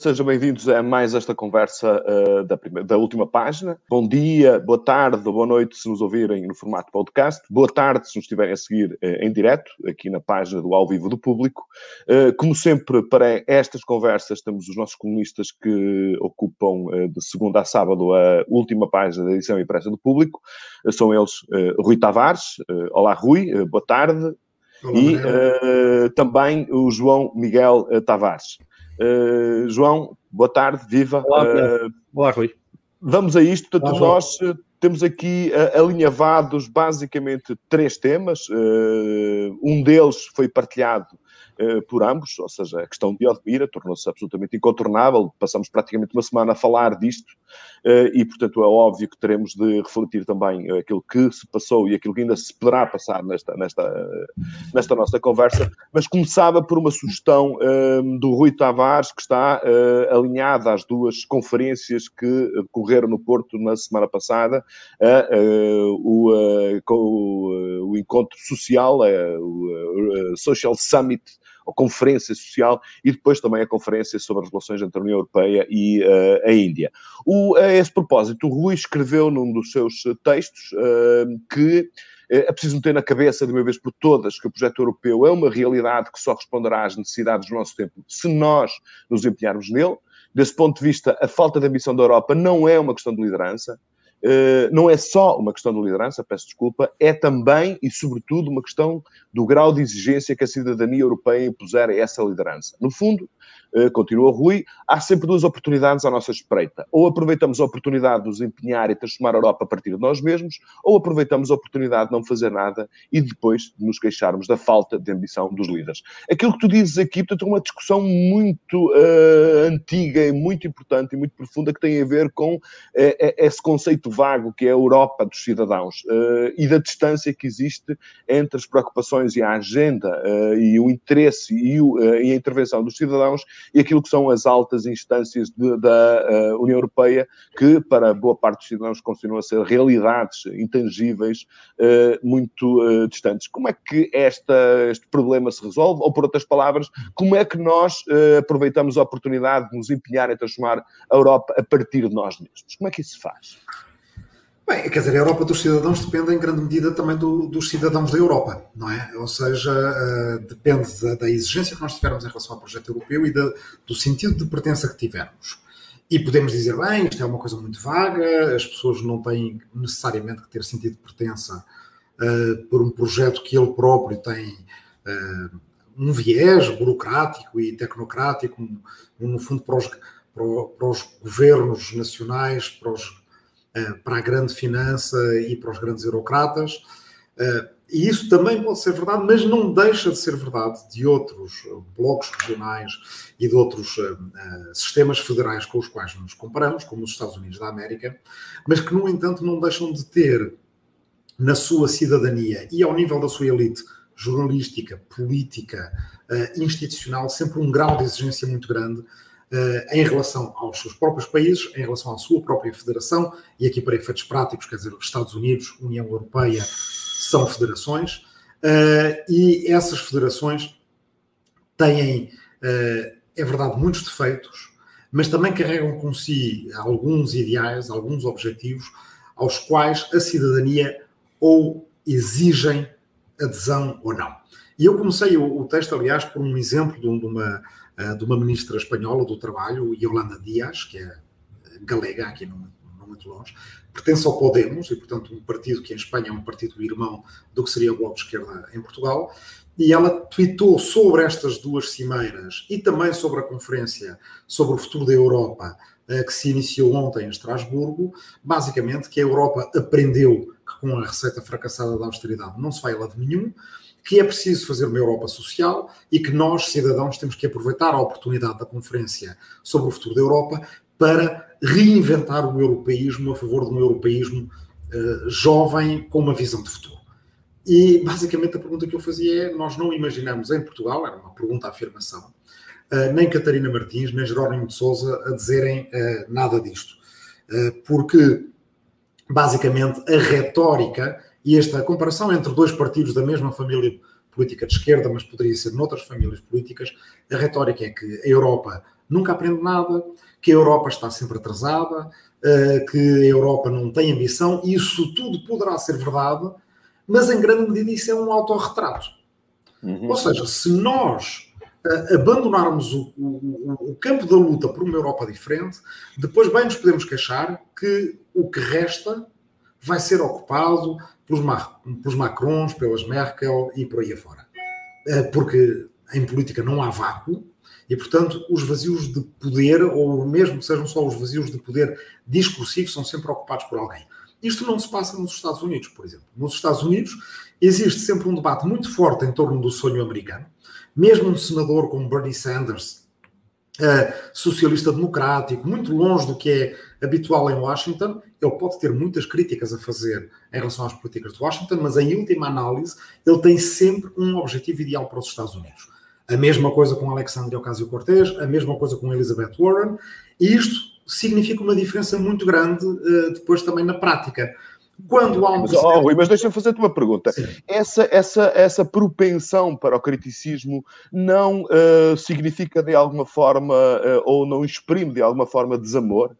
Sejam bem-vindos a mais esta conversa uh, da, primeira, da, última página. Bom dia, boa tarde, boa noite se nos ouvirem no formato podcast. Boa tarde se nos estiverem a seguir uh, em direto, aqui na página do Ao Vivo do Público. Uh, como sempre, para estas conversas, temos os nossos comunistas que ocupam de segunda a sábado a última página da edição impressa do Público. são eles Rui Tavares. olá, Rui, boa tarde. Olá, e também o João Miguel Tavares. Uh, João, boa tarde, viva. Olá, uh, Olá Rui. Vamos a isto. Portanto, Olá, nós uh, temos aqui alinhavados basicamente três temas. um deles foi partilhado eh, por ambos, ou seja, a questão de Odmira tornou-se absolutamente incontornável, passamos praticamente uma semana a falar disto uh, e, portanto, é óbvio que teremos de refletir também aquilo que se passou e aquilo que ainda se poderá passar nesta, nesta, nesta nossa conversa, mas começava por uma sugestão uh, do Rui Tavares, que está uh, alinhada às duas conferências que decorreram no Porto na semana passada, o, o, o, encontro social, o Social Summit a conferência social e depois também a conferência sobre as relações entre a União Europeia e uh, a Índia. O, a esse propósito, o Rui escreveu num dos seus textos uh, que eh, é preciso ter na cabeça, de uma vez por todas, que o projeto europeu é uma realidade que só responderá às necessidades do nosso tempo se nós nos empenharmos nele. Desse ponto de vista, a falta de ambição da Europa não é uma questão de liderança, não é só uma questão de liderança, peço desculpa, é também e sobretudo uma questão do grau de exigência que a cidadania europeia impuser a essa liderança. No fundo, uh, continua Rui, há sempre duas oportunidades à nossa espreita. Ou aproveitamos a oportunidade de nos empenhar e transformar a Europa a partir de nós mesmos, ou aproveitamos a oportunidade de não fazer nada e depois de nos queixarmos da falta de ambição dos líderes. Aquilo que tu dizes aqui, portanto, é uma discussão muito uh, antiga e muito importante e muito profunda que tem a ver com esse conceito conceito vago que é a Europa dos cidadãos uh, e da distância que existe entre as preocupações e a agenda uh, e o interesse e, o, uh, e, a intervenção dos cidadãos e aquilo que são as altas instâncias de, da União Europeia, que para boa parte dos cidadãos continuam a ser realidades intangíveis muito distantes. Como é que esta, este problema se resolve? Ou, por outras palavras, como é que nós aproveitamos a oportunidade de nos empenhar em transformar a Europa a partir de nós mesmos? Como é que isso se faz? Bem, quer dizer, a Europa dos cidadãos depende em grande medida também do, dos cidadãos da Europa, não é? Ou seja, uh, depende da, da, exigência que nós tivermos em relação ao projeto europeu e da, do sentido de pertença que tivermos. E podemos dizer, bem, isto é uma coisa muito vaga, as pessoas não têm necessariamente que ter sentido de pertença uh, por um projeto que ele próprio tem uh, um viés burocrático e tecnocrático, no fundo, para os, para os governos nacionais, para os para a grande finança e para os grandes eurocratas. Eh, e isso também pode ser verdade, mas não deixa de ser verdade de outros blocos regionais e de outros uh, sistemas federais com os quais nos comparamos, como os Estados Unidos da América, mas que, no entanto, não deixam de ter na sua cidadania e ao nível da sua elite jornalística, política, uh, institucional, sempre um grau de exigência muito grande uh, em relação aos seus próprios países, em relação à sua própria federação, e aqui para efeitos práticos, quer dizer, Estados Unidos, União Europeia, são federações, uh, e essas federações têm, é verdade, muitos defeitos, mas também carregam com si alguns ideais, alguns objetivos, aos quais a cidadania ou exigem adesão ou não. E eu comecei o, o texto, aliás, por um exemplo de, uma, eh, de uma ministra espanhola do Trabalho, Yolanda Dias, que é galega, aqui não, não muito longe, pertence ao Podemos, e portanto um partido que em Espanha é um partido irmão do que seria o Bloco de Esquerda em Portugal, e ela tweetou sobre estas duas cimeiras e também sobre a conferência sobre o futuro da Europa eh, que se iniciou ontem em Estrasburgo, basicamente que a Europa aprendeu que com a receita fracassada da austeridade não se vai a lado nenhum, que é preciso fazer uma Europa social e que nós, cidadãos, temos que aproveitar a oportunidade da conferência sobre o futuro da Europa para reinventar o europeísmo a favor de um europeísmo uh, jovem com uma visão de futuro. E basicamente a pergunta que eu fazia é: nós não imaginamos em Portugal, era uma pergunta-afirmação, uh, nem Catarina Martins, nem Jerónimo de Souza a dizerem uh, nada disto. porque basicamente a retórica e esta comparação entre dois partidos da mesma família política de esquerda, mas poderia ser noutras famílias políticas, a retórica é que a Europa nunca aprende nada, que a Europa está sempre atrasada, uh, que a Europa não tem ambição, isso tudo poderá ser verdade, mas em grande medida isso é um autorretrato. Uhum. Ou seja, se nós abandonarmos o, o, o, campo da luta por uma Europa diferente, depois bem nos podemos queixar que o que resta vai ser ocupado pelos, pelos Macrons, pelas Merkel e por aí afora. Uh, porque em política não há vácuo, e, portanto, os vazios de poder, ou mesmo que sejam só os vazios de poder discursivo, são sempre ocupados por alguém. Isto não se passa nos Estados Unidos, por exemplo. Nos Estados Unidos existe sempre um debate muito forte em torno do sonho americano. Mesmo um senador como Bernie Sanders, uh, socialista democrático, muito longe do que é habitual em Washington, ele pode ter muitas críticas a fazer em relação às políticas de Washington, mas em última análise, ele tem sempre um objetivo ideal para os Estados Unidos. A mesma coisa com Alexandria Ocasio-Cortez, a mesma coisa com Elizabeth Warren, e isto significa uma diferença muito grande uh, depois também na prática. Quando há um. Mas, oh, Rui, mas deixa-me fazer-te uma pergunta. Essa, essa, essa propensão para o criticismo não uh, significa de alguma forma, uh, ou não exprime de alguma forma desamor?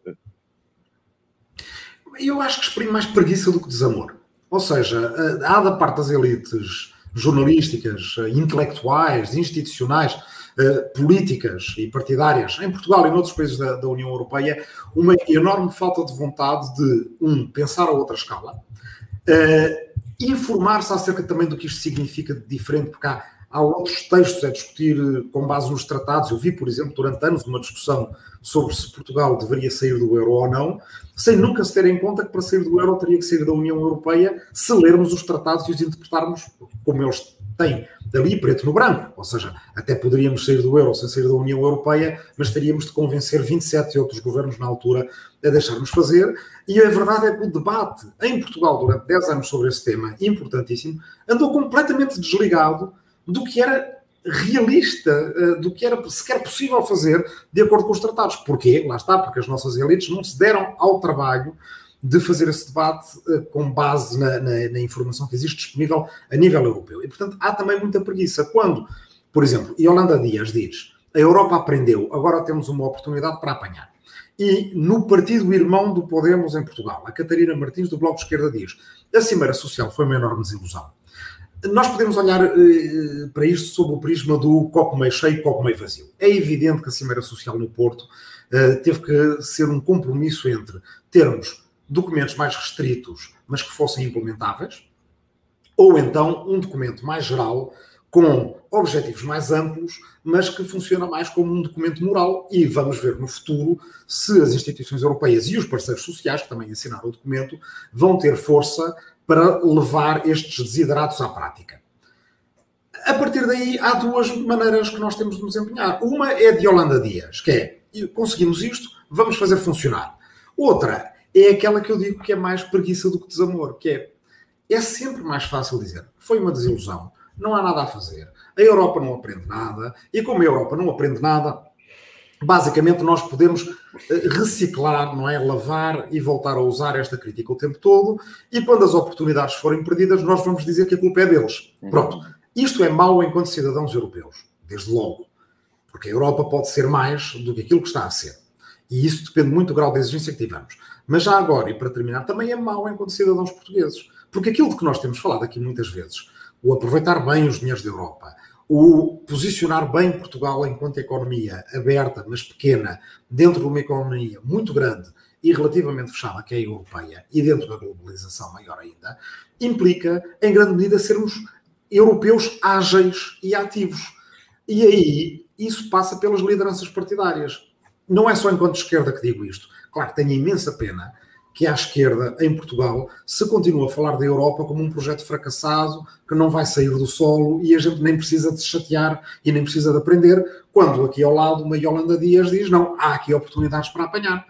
Eu acho que exprime mais preguiça do que desamor. Ou seja, há da parte das elites jornalísticas, intelectuais, institucionais, eh, políticas e partidárias em Portugal e noutros países da, da, União Europeia uma enorme falta de vontade de, um, pensar a outra escala, uh, informar-se acerca também do que isto significa de diferente, porque há, há outros textos a discutir eh, com base nos tratados. Eu vi, por exemplo, durante anos uma discussão sobre se Portugal deveria sair do euro ou não, sem nunca se ter em conta que para sair do euro teria que sair da União Europeia se lermos os tratados e os interpretarmos como eles têm dali preto no branco, ou seja, até poderíamos sair do euro sem sair da União Europeia, mas teríamos de convencer 27 outros governos na altura a deixar-nos fazer. E a verdade é que o debate em Portugal durante 10 anos sobre esse tema, importantíssimo, andou completamente desligado do que era realista, eh, do que era sequer possível fazer de acordo com os tratados. Porquê? Lá está, porque as nossas elites não se deram ao trabalho de fazer esse debate uh, com base na, na, na, informação que existe disponível a nível europeu. E, portanto, há também muita preguiça. Quando, por exemplo, Yolanda Dias diz a Europa aprendeu, agora temos uma oportunidade para apanhar. E no partido irmão do Podemos em Portugal, a Catarina Martins, do Bloco de Esquerda, diz a Cimeira Social foi uma enorme desilusão. Nós podemos olhar uh, para isto sob o prisma do copo meio cheio copo meio vazio. É evidente que a Cimeira Social no Porto uh, teve que ser um compromisso entre termos documentos mais restritos, mas que fossem implementáveis, ou então um documento mais geral, com objetivos mais amplos, mas que funciona mais como um documento moral. E vamos ver no futuro se as instituições europeias e os parceiros sociais, que também assinaram o documento, vão ter força para levar estes desideratos à prática. A partir daí, há duas maneiras que nós temos de nos empenhar. Uma é de Holanda Dias, que é conseguimos isto, vamos fazer funcionar. Outra é aquela que eu digo que é mais preguiça do que desamor, que é é sempre mais fácil dizer foi uma desilusão, não há nada a fazer, a Europa não aprende nada, e como a Europa não aprende nada, basicamente nós podemos eh, reciclar, não é? Lavar e voltar a usar esta crítica o tempo todo, e quando as oportunidades forem perdidas, nós vamos dizer que a culpa é deles. Uhum. Pronto. Isto é mau enquanto cidadãos europeus, desde logo. Porque a Europa pode ser mais do que aquilo que está a ser. E isso depende muito do grau de exigência que tivemos. Mas já agora, e para terminar, também é mau enquanto cidadãos portugueses. Porque aquilo de que nós temos falado aqui muitas vezes, o aproveitar bem os dinheiros da Europa, o posicionar bem Portugal enquanto economia aberta, mas pequena, dentro de uma economia muito grande e relativamente fechada, que é a europeia, e dentro da globalização maior ainda, implica, em grande medida, sermos europeus ágeis e ativos. E aí, isso passa pelas lideranças partidárias. Não é só enquanto esquerda que digo isto. Claro, tenho imensa pena que à esquerda, em Portugal, se continua a falar da Europa como um projeto fracassado, que não vai sair do solo e a gente nem precisa de se chatear e nem precisa de aprender, quando aqui ao lado uma Yolanda Dias diz, não, há aqui oportunidades para apanhar.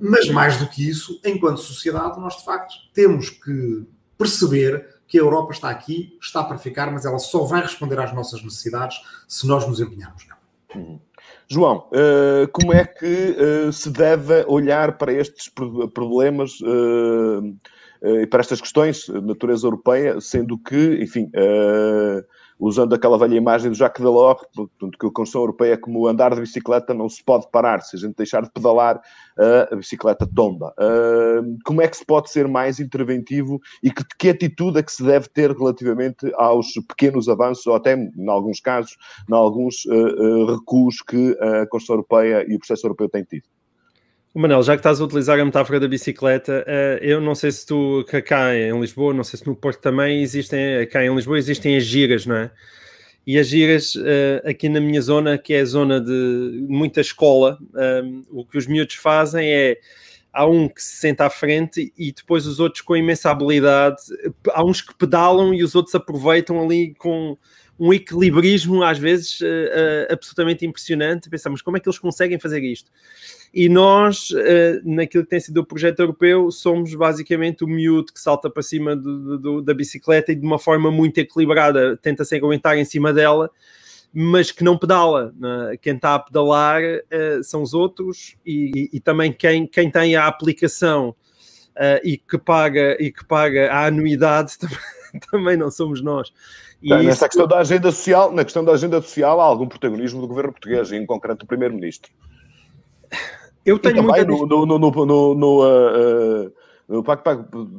Mas mais do que isso, enquanto sociedade, nós de facto temos que perceber que a Europa está aqui, está para ficar, mas ela só vai responder às nossas necessidades se nós nos empenharmos nela. Uhum. João, uh, como é que uh, se deve olhar para estes problemas uh, uh, para estas questões de natureza europeia, sendo que, enfim, usando aquela velha imagem do Jacques Delors, portanto, que a Constituição Europeia é como andar de bicicleta, não se pode parar. Se a gente deixar de pedalar, a bicicleta tomba. Como é que se pode ser mais interventivo e que, que atitude é que se deve ter relativamente aos pequenos avanços, ou até, em alguns casos, em alguns recuos que a Constituição Europeia e o processo europeu têm tido? Manel, já que estás a utilizar a metáfora da bicicleta, eh, eu não sei se tu, cá em Lisboa, não sei se no Porto também existem, cá em Lisboa existem as giras, não é? E as giras eh, aqui na minha zona, que é a zona de muita escola, eh, o que os miúdos fazem é há um que se senta à frente e depois os outros com imensa habilidade, há uns que pedalam e os outros aproveitam ali com um equilibrismo às vezes absolutamente impressionante. Pensamos como é que eles conseguem fazer isto? e nós, uh, naquilo que tem sido o projeto europeu, somos basicamente o miúdo que salta para cima do, do, da bicicleta e de uma forma muito equilibrada tenta se aguentar em cima dela, mas que não pedala. Né? Quem está a pedalar uh, são os outros e, e, e, também quem, quem tem a aplicação uh, e, que paga, e que paga a anuidade também, também não somos nós. E Nesta isso... questão da agenda social, na questão da agenda social, há algum protagonismo do governo português, em concreto do primeiro-ministro. Eu tenho muita... no, no, no, no, no, uh, no,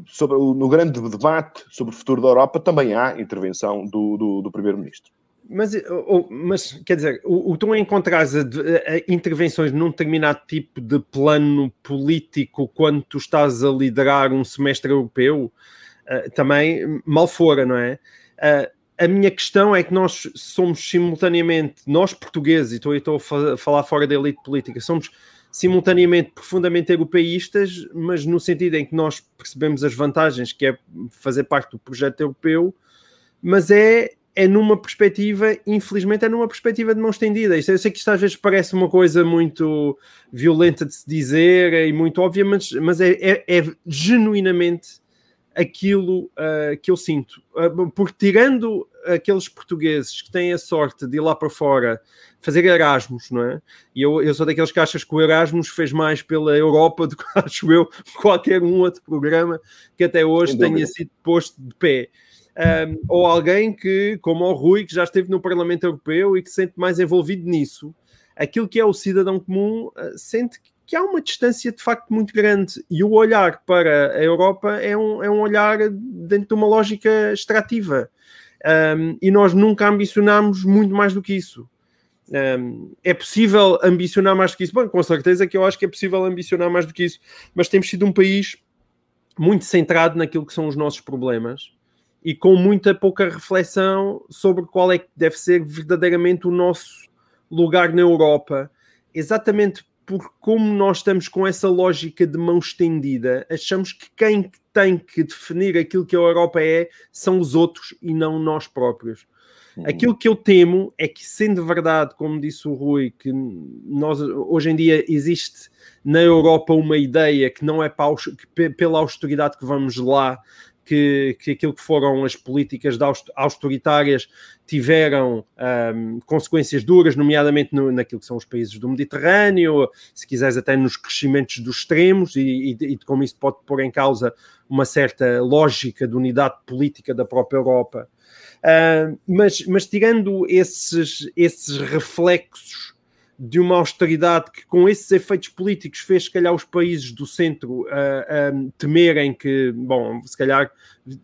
sobre, no grande debate sobre o futuro da Europa também há intervenção do, do, do Primeiro-Ministro. Mas, mas, quer dizer, o, o tu encontrares a, a, intervenções num determinado tipo de plano político quando tu estás a liderar um semestre europeu, uh, também mal fora, não é? Uh, a minha questão é que nós somos simultaneamente, nós portugueses, e estou, estou a falar fora da elite política, somos simultaneamente profundamente europeístas, mas no sentido em que nós percebemos as vantagens que é fazer parte do projeto europeu, mas é, é numa perspectiva, infelizmente, é numa perspectiva de mão estendida. Eu sei que isto às vezes parece uma coisa muito violenta de se dizer e muito óbvia, mas, mas é, é, é genuinamente aquilo uh, que eu sinto. Uh, porque tirando aqueles portugueses que têm a sorte de ir lá para fora fazer Erasmus, não é? E eu, eu sou daqueles que achas que o Erasmus fez mais pela Europa do que acho eu qualquer um outro programa que até hoje tenha sido posto de pé. Um, ou alguém que, como o Rui, que já esteve no Parlamento Europeu e que se sente mais envolvido nisso, aquilo que é o cidadão comum uh, sente que há uma distância de facto muito grande e o olhar para a Europa é um, é um olhar dentro de uma lógica extrativa. Um, e nós nunca ambicionámos muito mais do que isso. Um, é possível ambicionar mais do que isso? Bom, com certeza que eu acho que é possível ambicionar mais do que isso, mas temos sido um país muito centrado naquilo que são os nossos problemas e com muita pouca reflexão sobre qual é que deve ser verdadeiramente o nosso lugar na Europa, exatamente por como nós estamos com essa lógica de mão estendida, achamos que quem tem que definir aquilo que a Europa é são os outros e não nós próprios. Aquilo que eu temo é que, sendo verdade, como disse o Rui, que nós, hoje em dia existe na Europa uma ideia que não é para, que, pela austeridade que vamos lá, que, que aquilo que foram as políticas austeritárias tiveram um, consequências duras, nomeadamente no, naquilo que são os países do Mediterrâneo, se quiseres até nos crescimentos dos extremos, e, e, e como isso pode pôr em causa uma certa lógica de unidade política da própria Europa. Uh, mas, mas tirando esses, esses reflexos de uma austeridade que, com esses efeitos políticos, fez, se calhar, os países do centro uh, uh, temerem que, bom, se calhar,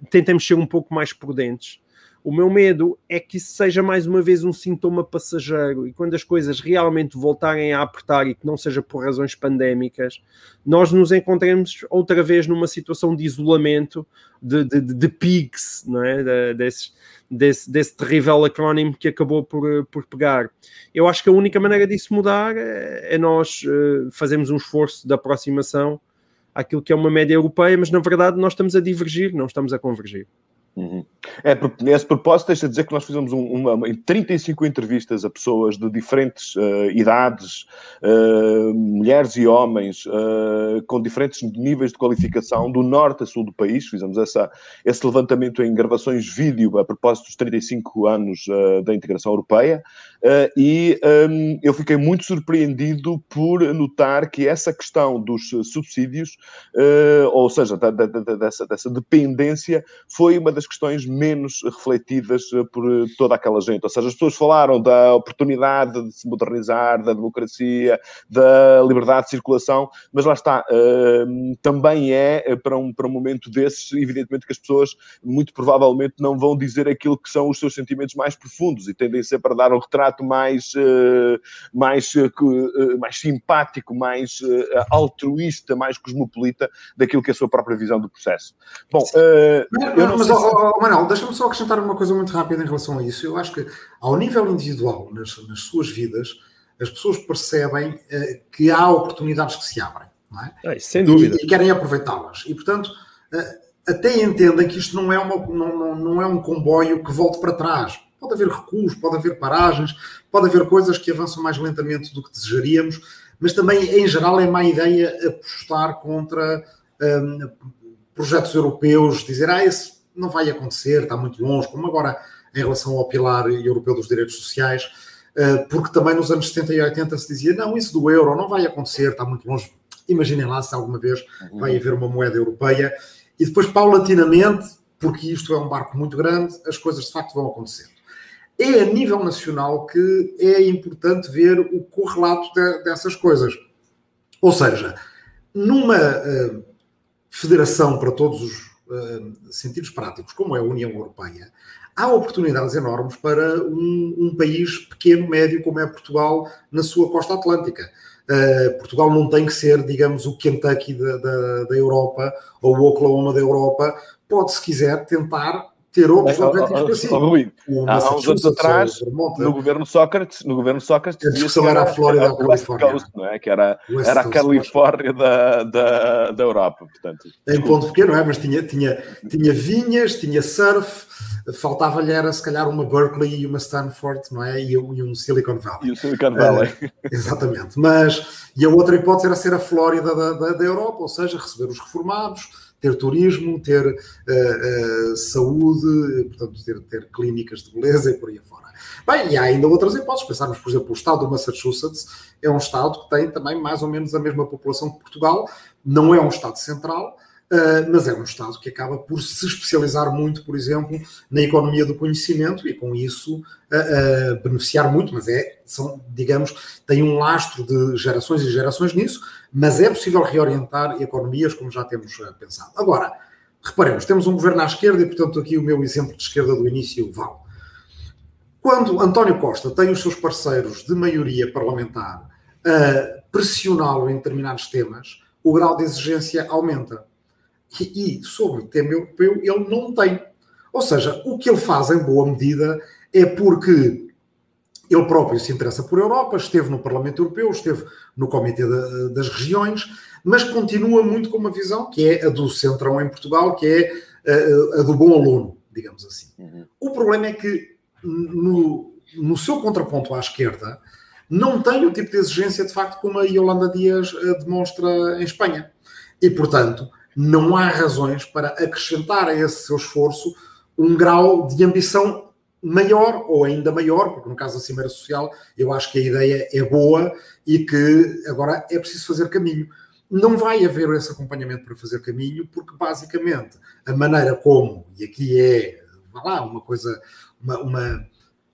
tentemos ser um pouco mais prudentes. O meu medo é que isso seja mais uma vez um sintoma passageiro e quando as coisas realmente voltarem a apertar e que não seja por razões pandémicas, nós nos encontremos outra vez numa situação de isolamento, de, de, de pigs, não é? De, desses, desse, desse terrível acrónimo que acabou por, por pegar. Eu acho que a única maneira disso mudar é, é nós uh, fazermos um esforço de aproximação àquilo que é uma média europeia, mas na verdade nós estamos a divergir, não estamos a convergir. É, nesse propósito, deixa dizer que nós fizemos um, uma, 35 entrevistas a pessoas de diferentes uh, idades, uh, mulheres e homens, uh, com diferentes níveis de qualificação, do norte a sul do país. Fizemos essa, esse levantamento em gravações vídeo a propósito dos 35 anos da integração europeia. e um, eu fiquei muito surpreendido por notar que essa questão dos subsídios, ou seja, da, da, da, dessa, dessa dependência, foi uma das questões menos refletidas eh, por eh, toda aquela gente. Ou seja, as pessoas falaram da oportunidade de se modernizar, da democracia, da liberdade de circulação, mas lá está, uh, também é para um, para um momento desses, evidentemente que as pessoas muito provavelmente não vão dizer aquilo que são os seus sentimentos mais profundos e tendem a ser para dar um retrato mais, mais, mais simpático, mais altruísta, mais cosmopolita daquilo que é a sua própria visão do processo. Bom, mas, eu não mas, sei se... oh, Manuel, deixa-me só acrescentar uma coisa muito rápida em relação a isso. Eu acho que, ao nível individual, nas, nas suas vidas, as pessoas percebem uh, que há oportunidades que se abrem, não é? é sem dúvida. E, e querem aproveitá-las. E, portanto, uh, até entendem que isto não é, uma, não, não, não é um comboio que volte para trás. Pode haver recuos, pode haver paragens, pode haver coisas que avançam mais lentamente do que desejaríamos, mas também, em geral, é má ideia apostar contra um, projetos europeus, dizer, ah, esse não vai acontecer, está muito longe, como agora em relação ao pilar europeu dos direitos sociais, eh, porque também nos anos 70 e 80 se dizia, não, isso do euro não vai acontecer, está muito longe. Imaginem lá se alguma vez vai haver uma moeda europeia. E depois, paulatinamente, porque isto é um barco muito grande, as coisas de facto vão acontecer. É a nível nacional que é importante ver o correlato de, dessas coisas. Ou seja, numa uh, federação para todos os uh, sentidos práticos, como é a União Europeia, há oportunidades enormes para um, um, país pequeno, médio, como é Portugal, na sua costa atlântica. Uh, Portugal não tem que ser, digamos, o Kentucky da, da, da Europa ou o Oklahoma da Europa. Pode, se quiser, tentar ter outros objetivos para si. há uns anos atrás, no governo Sócrates, no governo Sócrates, a discussão era a Flórida a West Coast, não é? que era, era a Califórnia da, da, da Europa. Portanto. Em ponto pequeno, não é? Mas tinha, tinha, tinha vinhas, tinha surf, faltava-lhe era se calhar uma Berkeley e uma Stanford, não é? E, um Silicon Valley. E o Silicon Valley. Uh, exatamente. Mas, e a outra hipótese era ser a Flórida da, da, da Europa, ou seja, receber os reformados, ter turismo, ter uh, uh, saúde, portanto, ter, ter clínicas de beleza e por aí fora. Bem, e há ainda outras hipóteses. Pensarmos, por exemplo, o estado do Massachusetts é um estado que tem também mais ou menos a mesma população que Portugal, não é um estado central, Uh, mas é um Estado que acaba por se especializar muito, por exemplo, na economia do conhecimento e com isso uh, uh, beneficiar muito, mas é, são, digamos, tem um lastro de gerações e gerações nisso, mas é possível reorientar economias como já temos pensado. Agora, reparemos, temos um governo à esquerda e, portanto, aqui o meu exemplo de esquerda do início vale. Quando António Costa tem os seus parceiros de maioria parlamentar a pressioná-lo em determinados temas, o grau de exigência aumenta e sobre o tema europeu ele não tem. Ou seja, o que ele faz em boa medida é porque ele próprio se interessa por Europa, esteve no Parlamento Europeu, esteve no Comitê das Regiões, mas continua muito com uma visão que é a do centrão em Portugal, que é a, a do bom aluno, digamos assim. Uhum. O problema é que no, no seu contraponto à esquerda não tem o tipo de exigência de facto como a Yolanda Dias eh, demonstra em Espanha. E, portanto, não há razões para acrescentar a esse seu esforço um grau de ambição maior ou ainda maior, porque no caso da Cimeira Social eu acho que a ideia é boa e que agora é preciso fazer caminho. Não vai haver esse acompanhamento para fazer caminho, porque basicamente a maneira como, e aqui é, lá, uma coisa, uma, uma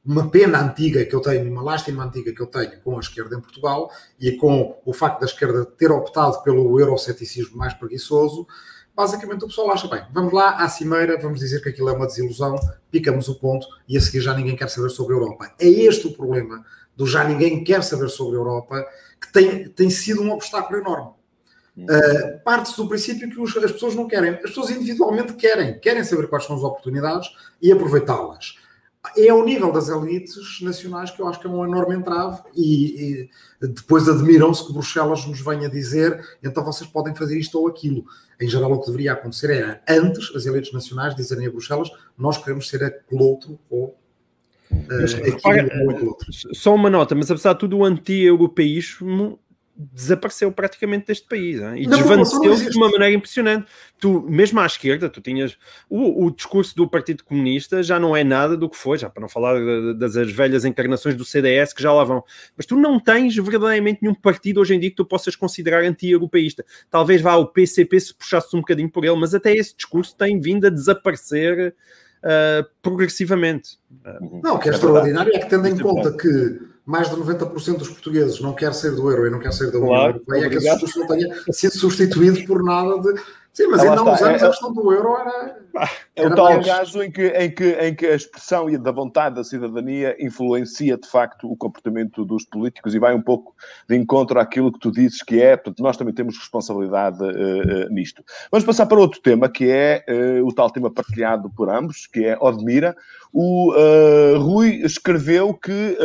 uma pena antiga que eu tenho, uma lástima antiga que eu tenho com a esquerda em Portugal e com o facto da esquerda ter optado pelo euroceticismo mais preguiçoso, basicamente o pessoal acha, bem, vamos lá à cimeira, vamos dizer que aquilo é uma desilusão, picamos o ponto e a seguir já ninguém quer saber sobre a Europa. É este o problema do já ninguém quer saber sobre a Europa, que tem, tem sido um obstáculo enorme. Uh, parte-se do princípio que os, as pessoas não querem. As pessoas individualmente querem, querem saber quais são as oportunidades e aproveitá-las é ao nível das elites nacionais que eu acho que é um enorme entrave e, e depois admiram-se que Bruxelas nos venha dizer então vocês podem fazer isto ou aquilo. Em geral, o que deveria acontecer é antes as elites nacionais dizerem a Bruxelas nós queremos ser aquele outro ou mas, repara, só uma nota, mas apesar de tudo, o anti-europeísmo desapareceu praticamente deste país hein? e desvaneceu-se de uma maneira impressionante. Tu, mesmo à esquerda, tu tinhas o, o, discurso do Partido Comunista já não é nada do que foi, já para não falar das velhas encarnações do CDS que já lá vão, mas tu não tens verdadeiramente nenhum partido hoje em dia que tu possas considerar anti-europeísta. Talvez vá o PCP se puxasse um bocadinho por ele, mas até esse discurso tem vindo a desaparecer uh, progressivamente. Não, o que é, é extraordinário é que, tendo em é conta que mais de 90% dos portugueses não quer sair do euro e não quer sair da União claro, Europeia, é que esse discurso não tenha sido substituído por nada de Sim, mas ainda há uns anos é, a questão do euro era. É o tal mais... caso em que, em, que, em que a expressão e da vontade da cidadania influencia de facto o comportamento dos políticos e vai um pouco de encontro àquilo que tu dizes que é, portanto, nós também temos responsabilidade uh, uh, nisto. Vamos passar para outro tema que é uh, o tal tema partilhado por ambos, que é Odmira. O Rui escreveu que,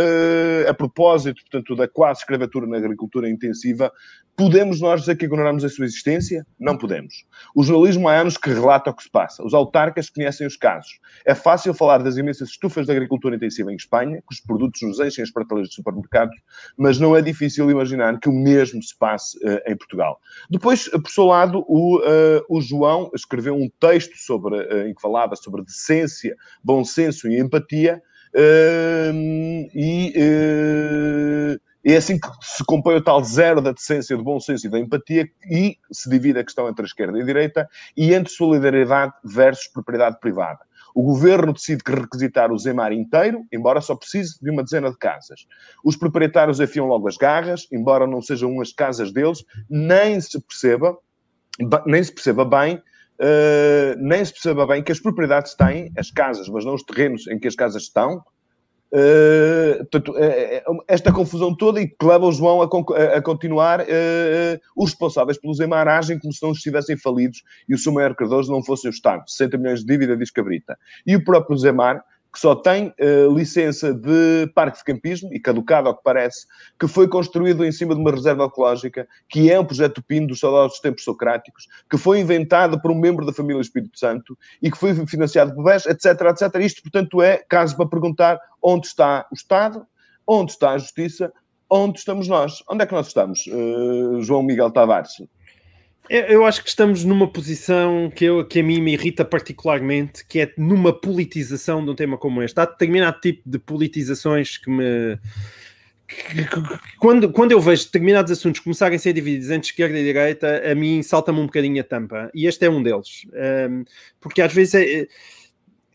a propósito, portanto, da quase escravatura na agricultura intensiva, Podemos nós dizer que ignoramos a sua existência? Não podemos. O jornalismo há anos que relata o que se passa. Os autarcas conhecem os casos. É fácil falar das imensas estufas de agricultura intensiva em Espanha, que os produtos nos enchem as prateleiras de supermercados, mas não é difícil imaginar que o mesmo se passe uh, em Portugal. Depois, por seu lado, o, uh, o João escreveu um texto sobre, uh, em que falava sobre decência, bom senso e empatia, e é assim que se compõe o tal zero da decência, do bom senso e da empatia e se divide a questão entre a esquerda e a direita e entre solidariedade versus propriedade privada. O governo decide que requisitar o Zemar inteiro, embora só precise de uma dezena de casas. Os proprietários afiam logo as garras, embora não sejam as casas deles, nem se perceba, nem se perceba bem Uh, nem se perceba bem que as propriedades têm, as casas, mas não os terrenos em que as casas estão, Uh, portanto, uh, esta confusão toda e que leva o João a, a continuar, uh, os responsáveis pelo Zemar agem como se não estivessem falidos e o seu maior credor não fosse o Estado. 60 milhões de dívida, diz Cabrita. E o próprio Zemar que só tem uh, licença de parque de campismo, e caducado ao que parece, que foi construído em cima de uma reserva ecológica, que é um projeto PIN dos saudosos tempos socráticos, que foi inventado por um membro da família Espírito Santo e que foi financiado por BES, etc, etc. Isto, portanto, é caso para perguntar onde está o Estado, onde está a Justiça, onde estamos nós? Onde é que nós estamos, uh, João Miguel Tavares? Eu acho que estamos numa posição que, eu, que a mim me irrita particularmente, que é numa politização de um tema como este. Há determinado tipo de politizações que me. Quando, quando eu vejo determinados assuntos começarem a ser divididos entre esquerda e direita, a mim salta-me um bocadinho a tampa. E este é um deles. Um, porque às vezes é,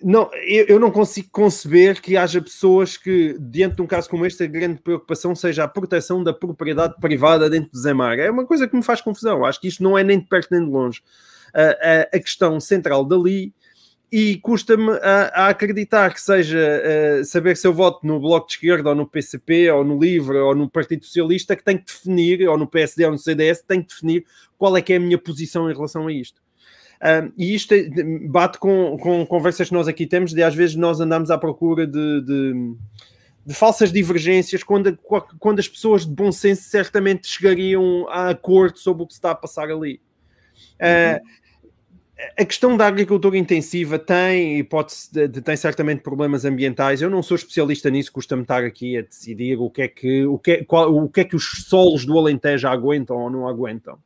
não, eu, eu, não consigo conceber que haja pessoas que, diante de um caso como este, a grande preocupação seja a proteção da propriedade privada dentro do Zemar. É uma coisa que me faz confusão. Acho que isto não é nem de perto nem de longe. Uh, a, questão central dali e custa-me a, a, acreditar que seja uh, saber se eu voto no Bloco de Esquerda ou no PCP ou no LIVRE ou no Partido Socialista que tem que definir, ou no PSD ou no CDS, tem que definir qual é que é a minha posição em relação a isto. E isto é, bate com, com conversas que nós aqui temos, de às vezes nós andamos à procura de, de, de falsas divergências, quando, quando as pessoas de bom senso certamente chegariam a acordo sobre o que se está a passar ali. Uh, a questão da agricultura intensiva tem hipótese de, de, tem certamente problemas ambientais. Eu não sou especialista nisso, custa-me estar aqui a decidir o que é que o que, é, qual, o que é que os solos do Alentejo aguentam ou não aguentam.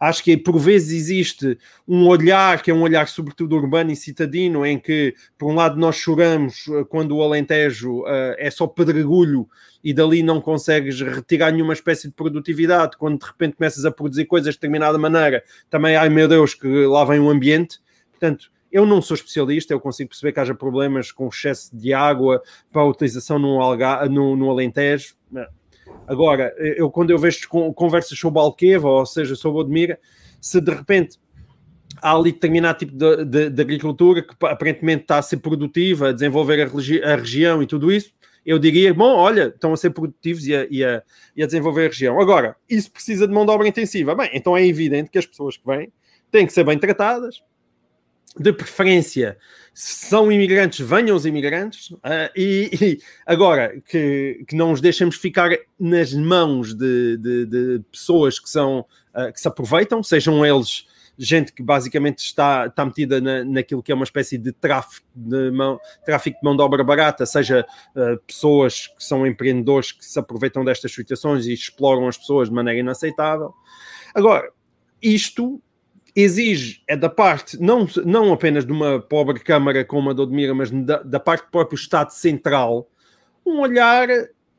Acho que por vezes existe um olhar, que é um olhar sobretudo urbano e citadino, em que, por um lado, nós choramos eh, quando o Alentejo uh, é só pedregulho e dali não consegues retirar nenhuma espécie de produtividade, quando de repente começas a produzir coisas de determinada maneira, também, ai meu Deus, que lá vem o ambiente. Portanto, eu não sou especialista, eu consigo perceber que haja problemas com excesso de água para a utilização no, Alga, no, no Alentejo. Agora, eu quando eu vejo conversas sobre Alqueva, ou seja, sobre Odmira, se de repente há ali determinado tipo de, de, de, agricultura que aparentemente está a ser produtiva, a desenvolver a, a, região e tudo isso, eu diria, bom, olha, estão a ser produtivos e a, e, a, e a, desenvolver a região. Agora, isso precisa de mão de obra intensiva. Bem, então é evidente que as pessoas que vêm têm que ser bem tratadas, de preferência, são imigrantes, venham os imigrantes, uh, e, e, agora que, que não os deixemos ficar nas mãos de, de, de pessoas que, são, uh, que se aproveitam, sejam eles gente que basicamente está, está metida na, naquilo que é uma espécie de tráfico de mão, tráfico de mão de obra barata, seja uh, pessoas que são empreendedores que se aproveitam destas situações e exploram as pessoas de maneira inaceitável. Agora, isto exige, é da parte, não, não apenas de uma pobre Câmara como a de Odmira, mas da, da parte do próprio Estado Central, um olhar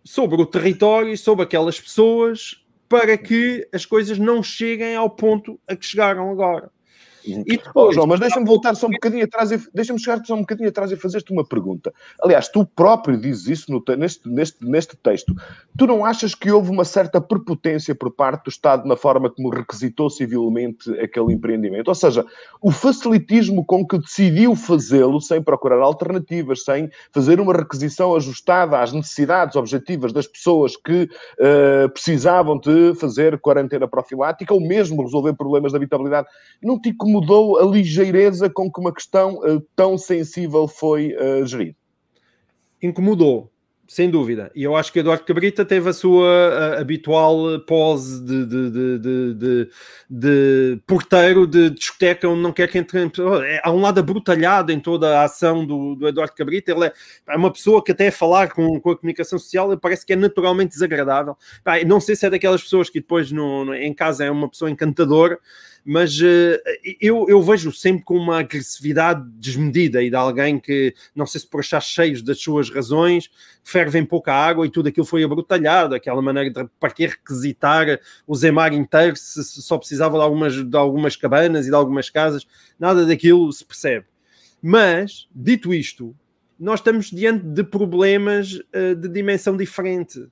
sobre o território, sobre aquelas pessoas, para que as coisas não cheguem ao ponto a que chegaram agora. E depois, oh, João, mas deixa-me voltar só um bocadinho atrás e deixa-me chegar só um bocadinho atrás e fazer-te uma pergunta. Aliás, tu próprio dizes isso no, neste, neste, neste texto. Tu não achas que houve uma certa prepotência por parte do Estado na forma como requisitou civilmente aquele empreendimento? Ou seja, o facilitismo com que decidiu fazê-lo sem procurar alternativas, sem fazer uma requisição ajustada às necessidades objetivas das pessoas que uh, precisavam de fazer quarentena profilática ou mesmo resolver problemas de habitabilidade, não te incomodou a ligeireza com que uma questão uh, tão sensível foi uh, gerida? Incomodou, sem dúvida. E eu acho que Eduardo Cabrita teve a sua uh, habitual pose de, de, de, de, porteiro de discoteca onde não quer que entre. Há um lado abrutalhado em toda a ação do, do Eduardo Cabrita. Ele é, é uma pessoa que, até a falar com, com a comunicação social, parece que é naturalmente desagradável. não sei se é daquelas pessoas que depois no, no, em casa é uma pessoa encantadora mas uh, eu, eu vejo sempre com uma agressividade desmedida e de alguém que, não sei se por achar cheios das suas razões, fervem pouca água e tudo aquilo foi abrutalhado, aquela maneira de para que requisitar o Zemar inteiro se, se só precisava de algumas, de algumas cabanas e de algumas casas, nada daquilo se percebe. Mas, dito isto, nós estamos diante de problemas uh, de dimensão diferente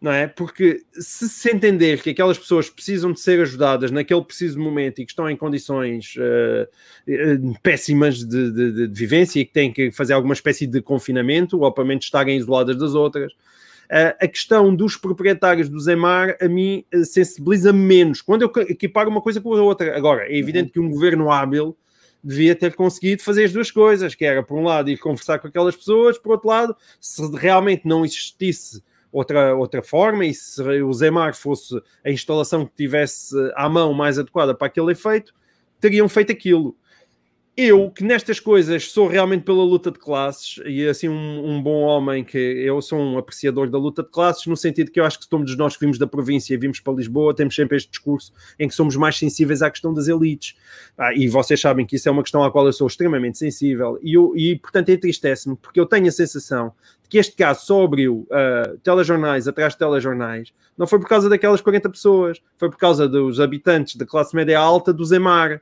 não é? Porque se se entender que aquelas pessoas precisam de ser ajudadas naquele preciso momento e que estão em condições uh, péssimas de, de, de, vivência e que têm que fazer alguma espécie de confinamento ou pelo menos estarem isoladas das outras, uh, a questão dos proprietários do Zemar a mim uh, sensibiliza menos quando eu equiparo uma coisa com a outra. Agora, é evidente uhum. que um governo hábil devia ter conseguido fazer as duas coisas, que era, por um lado, ir conversar com aquelas pessoas, por outro lado, se realmente não existisse outra, outra forma e se o Zemar fosse a instalação que tivesse à mão mais adequada para aquele efeito, teriam feito aquilo. Eu, que nestas coisas sou realmente pela luta de classes e assim um, um, bom homem, que eu sou um apreciador da luta de classes, no sentido que eu acho que todos nós que vimos da província e vimos para Lisboa temos sempre este discurso em que somos mais sensíveis à questão das elites. Ah, e vocês sabem que isso é uma questão à qual eu sou extremamente sensível e, eu, e portanto entristece-me porque eu tenho a sensação que este caso só abriu uh, telejornais atrás de telejornais, não foi por causa daquelas 40 pessoas, foi por causa dos habitantes da classe média alta do Zemar.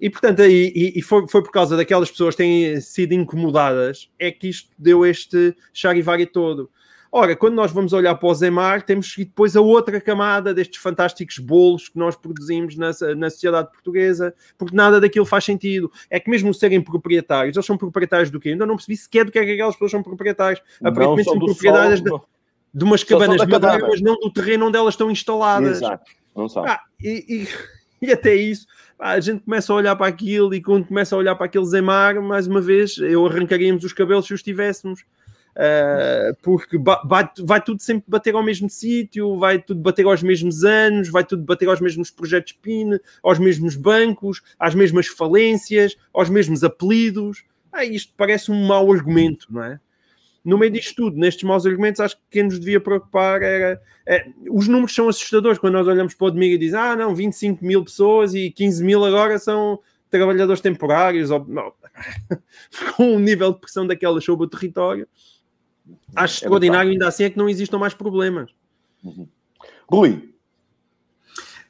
E, portanto, e, e foi, foi por causa daquelas pessoas que têm sido incomodadas é que isto deu este charivari todo. Ora, quando nós vamos olhar para o Zemar, temos depois a outra camada destes fantásticos bolos que nós produzimos na, na sociedade portuguesa, porque nada daquilo faz sentido. É que mesmo serem proprietários, eles são proprietários do quê? Ainda não percebi sequer do que é que aquelas pessoas são proprietários. Aparentemente são proprietários de, de, umas cabanas de madeira, mas não do terreno onde elas estão instaladas. Exato, não sabe. Ah, e, e, e até isso, a gente começa a olhar para aquilo e quando começa a olhar para aquele Zemar, mais uma vez, eu arrancaríamos os cabelos se os tivéssemos Uh, porque vai, vai tudo sempre bater ao mesmo sítio, vai tudo bater aos mesmos anos, vai tudo bater aos mesmos projetos PIN, aos mesmos bancos, às mesmas falências, aos mesmos apelidos. Ah, isto parece um mau argumento, não é? No meio disto tudo, nestes maus argumentos, acho que quem nos devia preocupar era. É, os números são assustadores quando nós olhamos para o domingo e dizem: ah, não, 25 mil pessoas e 15 mil agora são trabalhadores temporários. Ou, não, com um nível de pressão daquelas sobre o território Acho é extraordinário ainda assim é que não existam mais problemas. Uhum. Rui.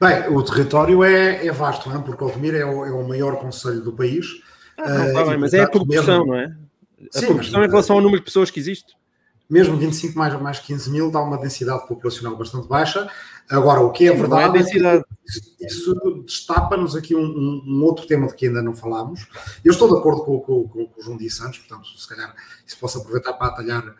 Bem, o território é, é vasto, não é? porque Altamira é o, é o maior conselho do país. Ah, não, tá bem, mas é a proporção, mesmo... não é? A Sim, proporção mas, em relação ao número de pessoas que existe. Mesmo 25 mais, mais 15 mil dá uma densidade populacional bastante baixa. Agora, o que é verdade é, é isso, isso destapa-nos aqui um, um, outro tema de que ainda não falámos. Eu estou de acordo com, com, com, com o João Dias Santos, portanto, se calhar isso posso aproveitar para atalhar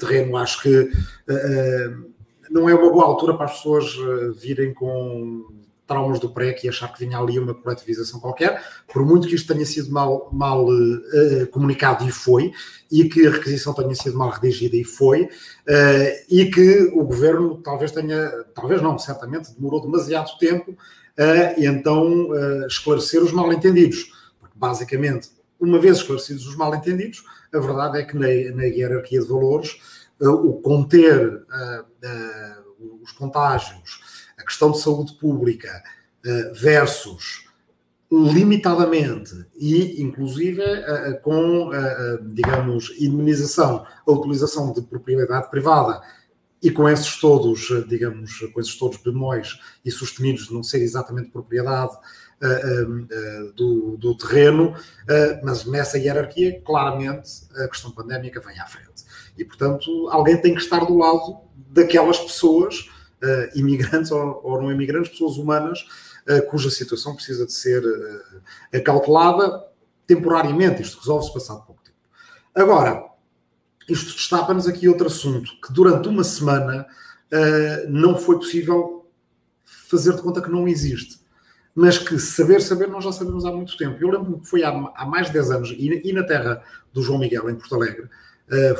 terreno. Acho que uh, não é uma boa altura para as pessoas uh, virem com traumas do PREC e achar que vinha ali uma coletivização qualquer, por muito que isto tenha sido mal, mal uh, comunicado e foi, e que a requisição tenha sido mal redigida e foi, uh, e que o governo talvez tenha, talvez não, certamente demorou demasiado tempo a então esclarecer os mal-entendidos. Porque basicamente, uma vez esclarecidos os mal-entendidos, a verdade é que na, na hierarquia de valores, o conter os contágios, questão de saúde pública uh, versus limitadamente e, inclusive, uh, com, uh, digamos, indemnização, a utilização de propriedade privada e com esses todos, digamos, com esses todos bemóis e sustenidos de não ser exatamente propriedade do, do, terreno, mas nessa hierarquia, claramente, a questão pandémica vem à frente. E, portanto, alguém tem que estar do lado daquelas pessoas uh, imigrantes ou, ou, não imigrantes, pessoas humanas, uh, cuja situação precisa de ser uh, acautelada temporariamente. Isto resolve-se passado pouco tempo. Agora, isto destapa-nos aqui outro assunto, que durante uma semana não foi possível fazer de conta que não existe. Mas que saber, saber, nós já sabemos há muito tempo. Eu lembro que foi há, há mais de 10 anos, e, na terra do João Miguel, em Porto Alegre,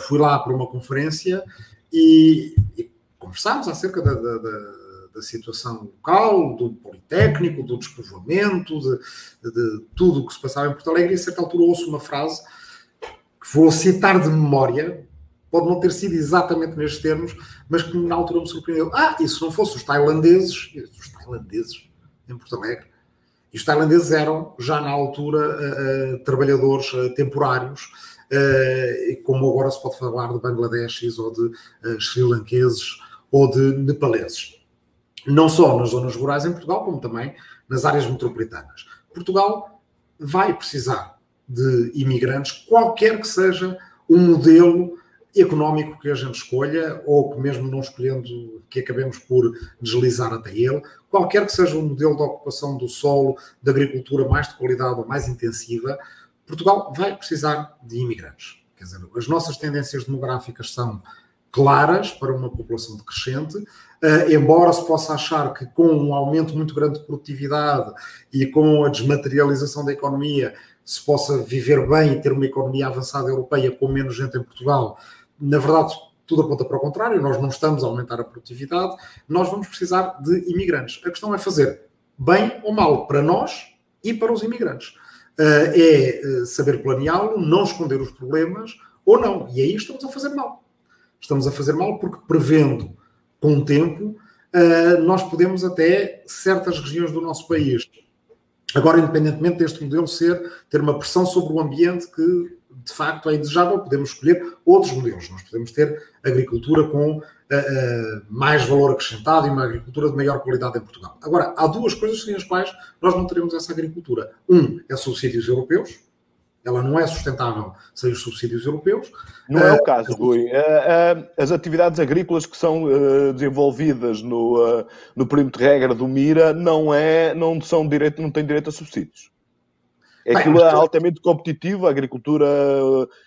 fui lá para uma conferência e, e conversámos acerca da, da, da, da, situação local, do Politécnico, do despovoamento, de, de tudo o que se passava em Porto Alegre, e a certa altura ouço uma frase que vou citar de memória, pode não ter sido exatamente nestes termos, mas que na altura me surpreendeu. Ah, e se não fosse os tailandeses, os tailandeses em Porto Alegre, e os tailandeses eram, já na altura, uh, uh, trabalhadores uh, temporários, como agora se pode falar de Bangladeshis ou de Sri Lankeses ou de nepaleses. Não só nas zonas rurais em Portugal, como também nas áreas metropolitanas. Portugal vai precisar de imigrantes, qualquer que seja o modelo económico que a gente escolha, ou que mesmo não escolhendo, que acabemos por deslizar até ele, qualquer que seja o modelo de ocupação do solo, de agricultura mais de qualidade ou mais intensiva, Portugal vai precisar de imigrantes. Quer dizer, as nossas tendências demográficas são claras para uma população decrescente, uh, embora se possa achar que com um aumento muito grande de produtividade e com a desmaterialização da economia se possa viver bem e ter uma economia avançada europeia com menos gente em Portugal, na verdade tudo aponta para o contrário, nós não estamos a aumentar a produtividade, nós vamos precisar de imigrantes. A questão é fazer bem ou mal para nós e para os imigrantes. Uh, é uh, saber planeá-lo, não esconder os problemas ou não. E aí estamos a fazer mal estamos a fazer mal, porque prevendo com o tempo, uh, nós podemos até certas regiões do nosso país. Agora, independentemente deste modelo ser, ter uma pressão sobre o ambiente que de facto é indesejável, podemos escolher outros modelos. Nós podemos ter agricultura com uh, uh, mais valor acrescentado e uma agricultura de maior qualidade em Portugal. Agora, há duas coisas sem as quais nós não teremos essa agricultura. Um é subsídios europeus, ela não é sustentável sem os subsídios europeus. Não é o caso, Rui. Eh, eh, as atividades agrícolas que são eh, desenvolvidas no, no perímetro de regra do MIRA não, é, não, são direito, não têm direito a subsídios. É aquilo é altamente competitivo, agricultura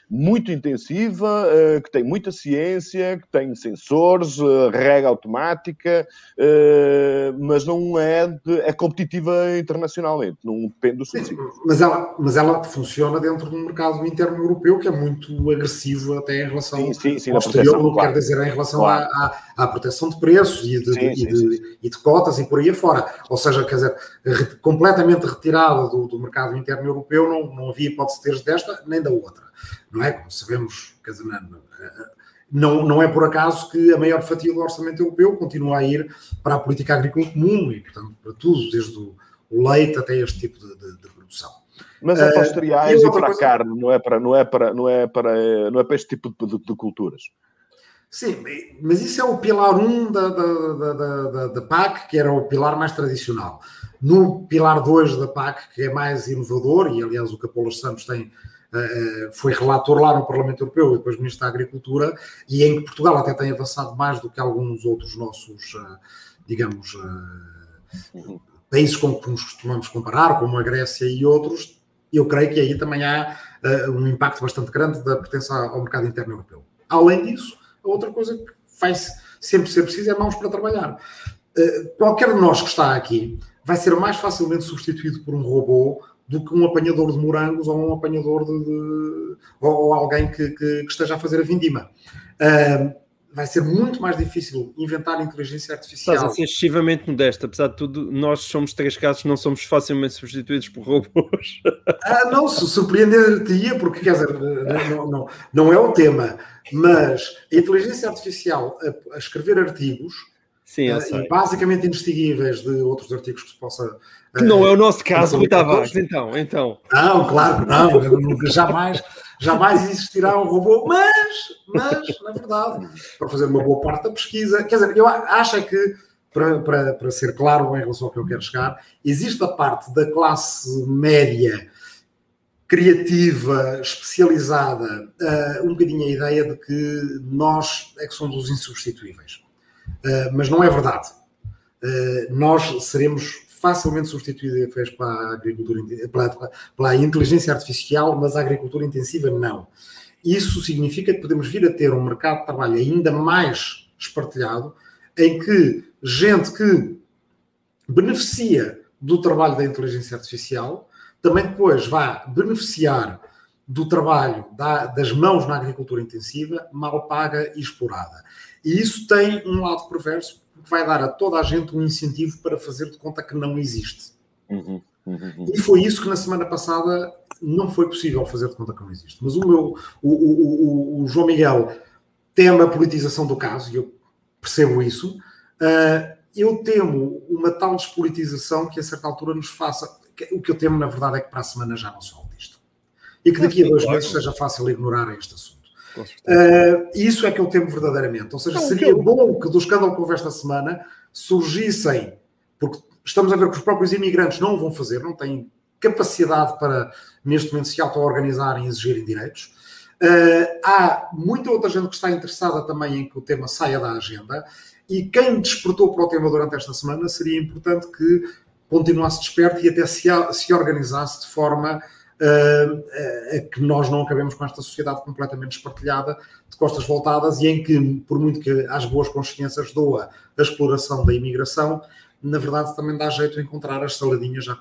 muito intensiva, eh, que tem muita ciência, que tem sensores, eh, rega automática, eh, mas não é, de, é competitiva internacionalmente, não depende do subsídio. Mas ela, mas ela funciona dentro de um mercado interno europeu que é muito agressivo até em relação sim, sim, sim, ao exterior, claro. quer dizer em relação claro. à, à, à, proteção de preços e de, sim, e, de, e de, cotas e por aí afora. Ou seja, quer dizer, completamente retirada do, do mercado interno europeu, não, não havia hipótese de ter desta nem da outra não é? Como sabemos, quer dizer, não, não é por acaso que a maior fatia do orçamento europeu continua a ir para a política agrícola comum e, portanto, para tudo, desde o leite até este tipo de, de, de produção. Mas é para os cereais uh, e, para coisa... a carne, não é para, não é para, não é para, não é para este tipo de, de culturas. Sim, mas isso é o pilar 1 um da, da, da, da, PAC, que era o pilar mais tradicional. No pilar 2 da PAC, que é mais inovador, e aliás o Capolas Santos tem eh, foi relator lá no Parlamento Europeu e depois Ministro da Agricultura, e em que Portugal até tem avançado mais do que alguns outros nossos, eh, digamos, eh, países com que nos costumamos comparar, como a Grécia e outros, eu creio que aí também há um impacto bastante grande da pertença ao mercado interno europeu. Além disso, a outra coisa que faz sempre ser preciso é mãos para trabalhar. Qualquer de nós que está aqui vai ser mais facilmente substituído por um robô do que um apanhador de morangos ou um apanhador de, de ou, alguém que, que, que, esteja a fazer a vindima. Uh, vai ser muito mais difícil inventar inteligência artificial. Estás a ser excessivamente modesto. Apesar de tudo, nós somos três casos, não somos facilmente substituídos por robôs. Ah, não, surpreender-te-ia, porque quer dizer, não, não, não é o tema, mas a inteligência artificial a, a escrever artigos Sim, uh, basicamente indistinguíveis de outros artigos que se possa. Que não é o nosso caso, Rui Tavares, então, então. Não, claro que não, nunca, jamais, jamais existirá um robô, mas, mas, na verdade, para fazer uma boa parte da pesquisa, quer dizer, eu acho é que, para, para, para ser claro em relação ao que eu quero chegar, existe a parte da classe média criativa, especializada, uh, um bocadinho a ideia de que nós é que somos os insubstituíveis. Uh, mas não é verdade. Uh, nós seremos facilmente substituíveis pela agricultura, pela inteligência artificial, mas a agricultura intensiva não. Isso significa que podemos vir a ter um mercado de trabalho ainda mais espartilhado, em que gente que beneficia do trabalho da inteligência artificial também depois vai beneficiar do trabalho da, das mãos na agricultura intensiva, mal paga e explorada. E isso tem um lado perverso, porque vai dar a toda a gente um incentivo para fazer de conta que não existe. Uhum, uhum, uhum. E foi isso que na semana passada não foi possível fazer de conta que não existe. Mas o meu, o, o, o, o João Miguel teme a politização do caso, e eu percebo isso. Uh, eu temo uma tal despolitização que a certa altura nos faça. O que eu temo, na verdade, é que para a semana já não se fale disto. E que daqui a dois meses seja fácil ignorar este assunto. Uh, isso é que eu temo verdadeiramente. Ou seja, não, seria eu... bom que do escândalo que houve esta semana surgissem, porque estamos a ver que os próprios imigrantes não o vão fazer, não têm capacidade para, neste momento, se auto-organizarem e exigirem direitos. Uh, há muita outra gente que está interessada também em que o tema saia da agenda e quem despertou para o tema durante esta semana seria importante que continuasse desperto e até se, se organizasse de forma uh, que nós não acabemos com esta sociedade completamente espartilhada, de costas voltadas e em que, por muito que às boas consciências doa a exploração da imigração, na verdade também dá jeito de encontrar as saladinhas já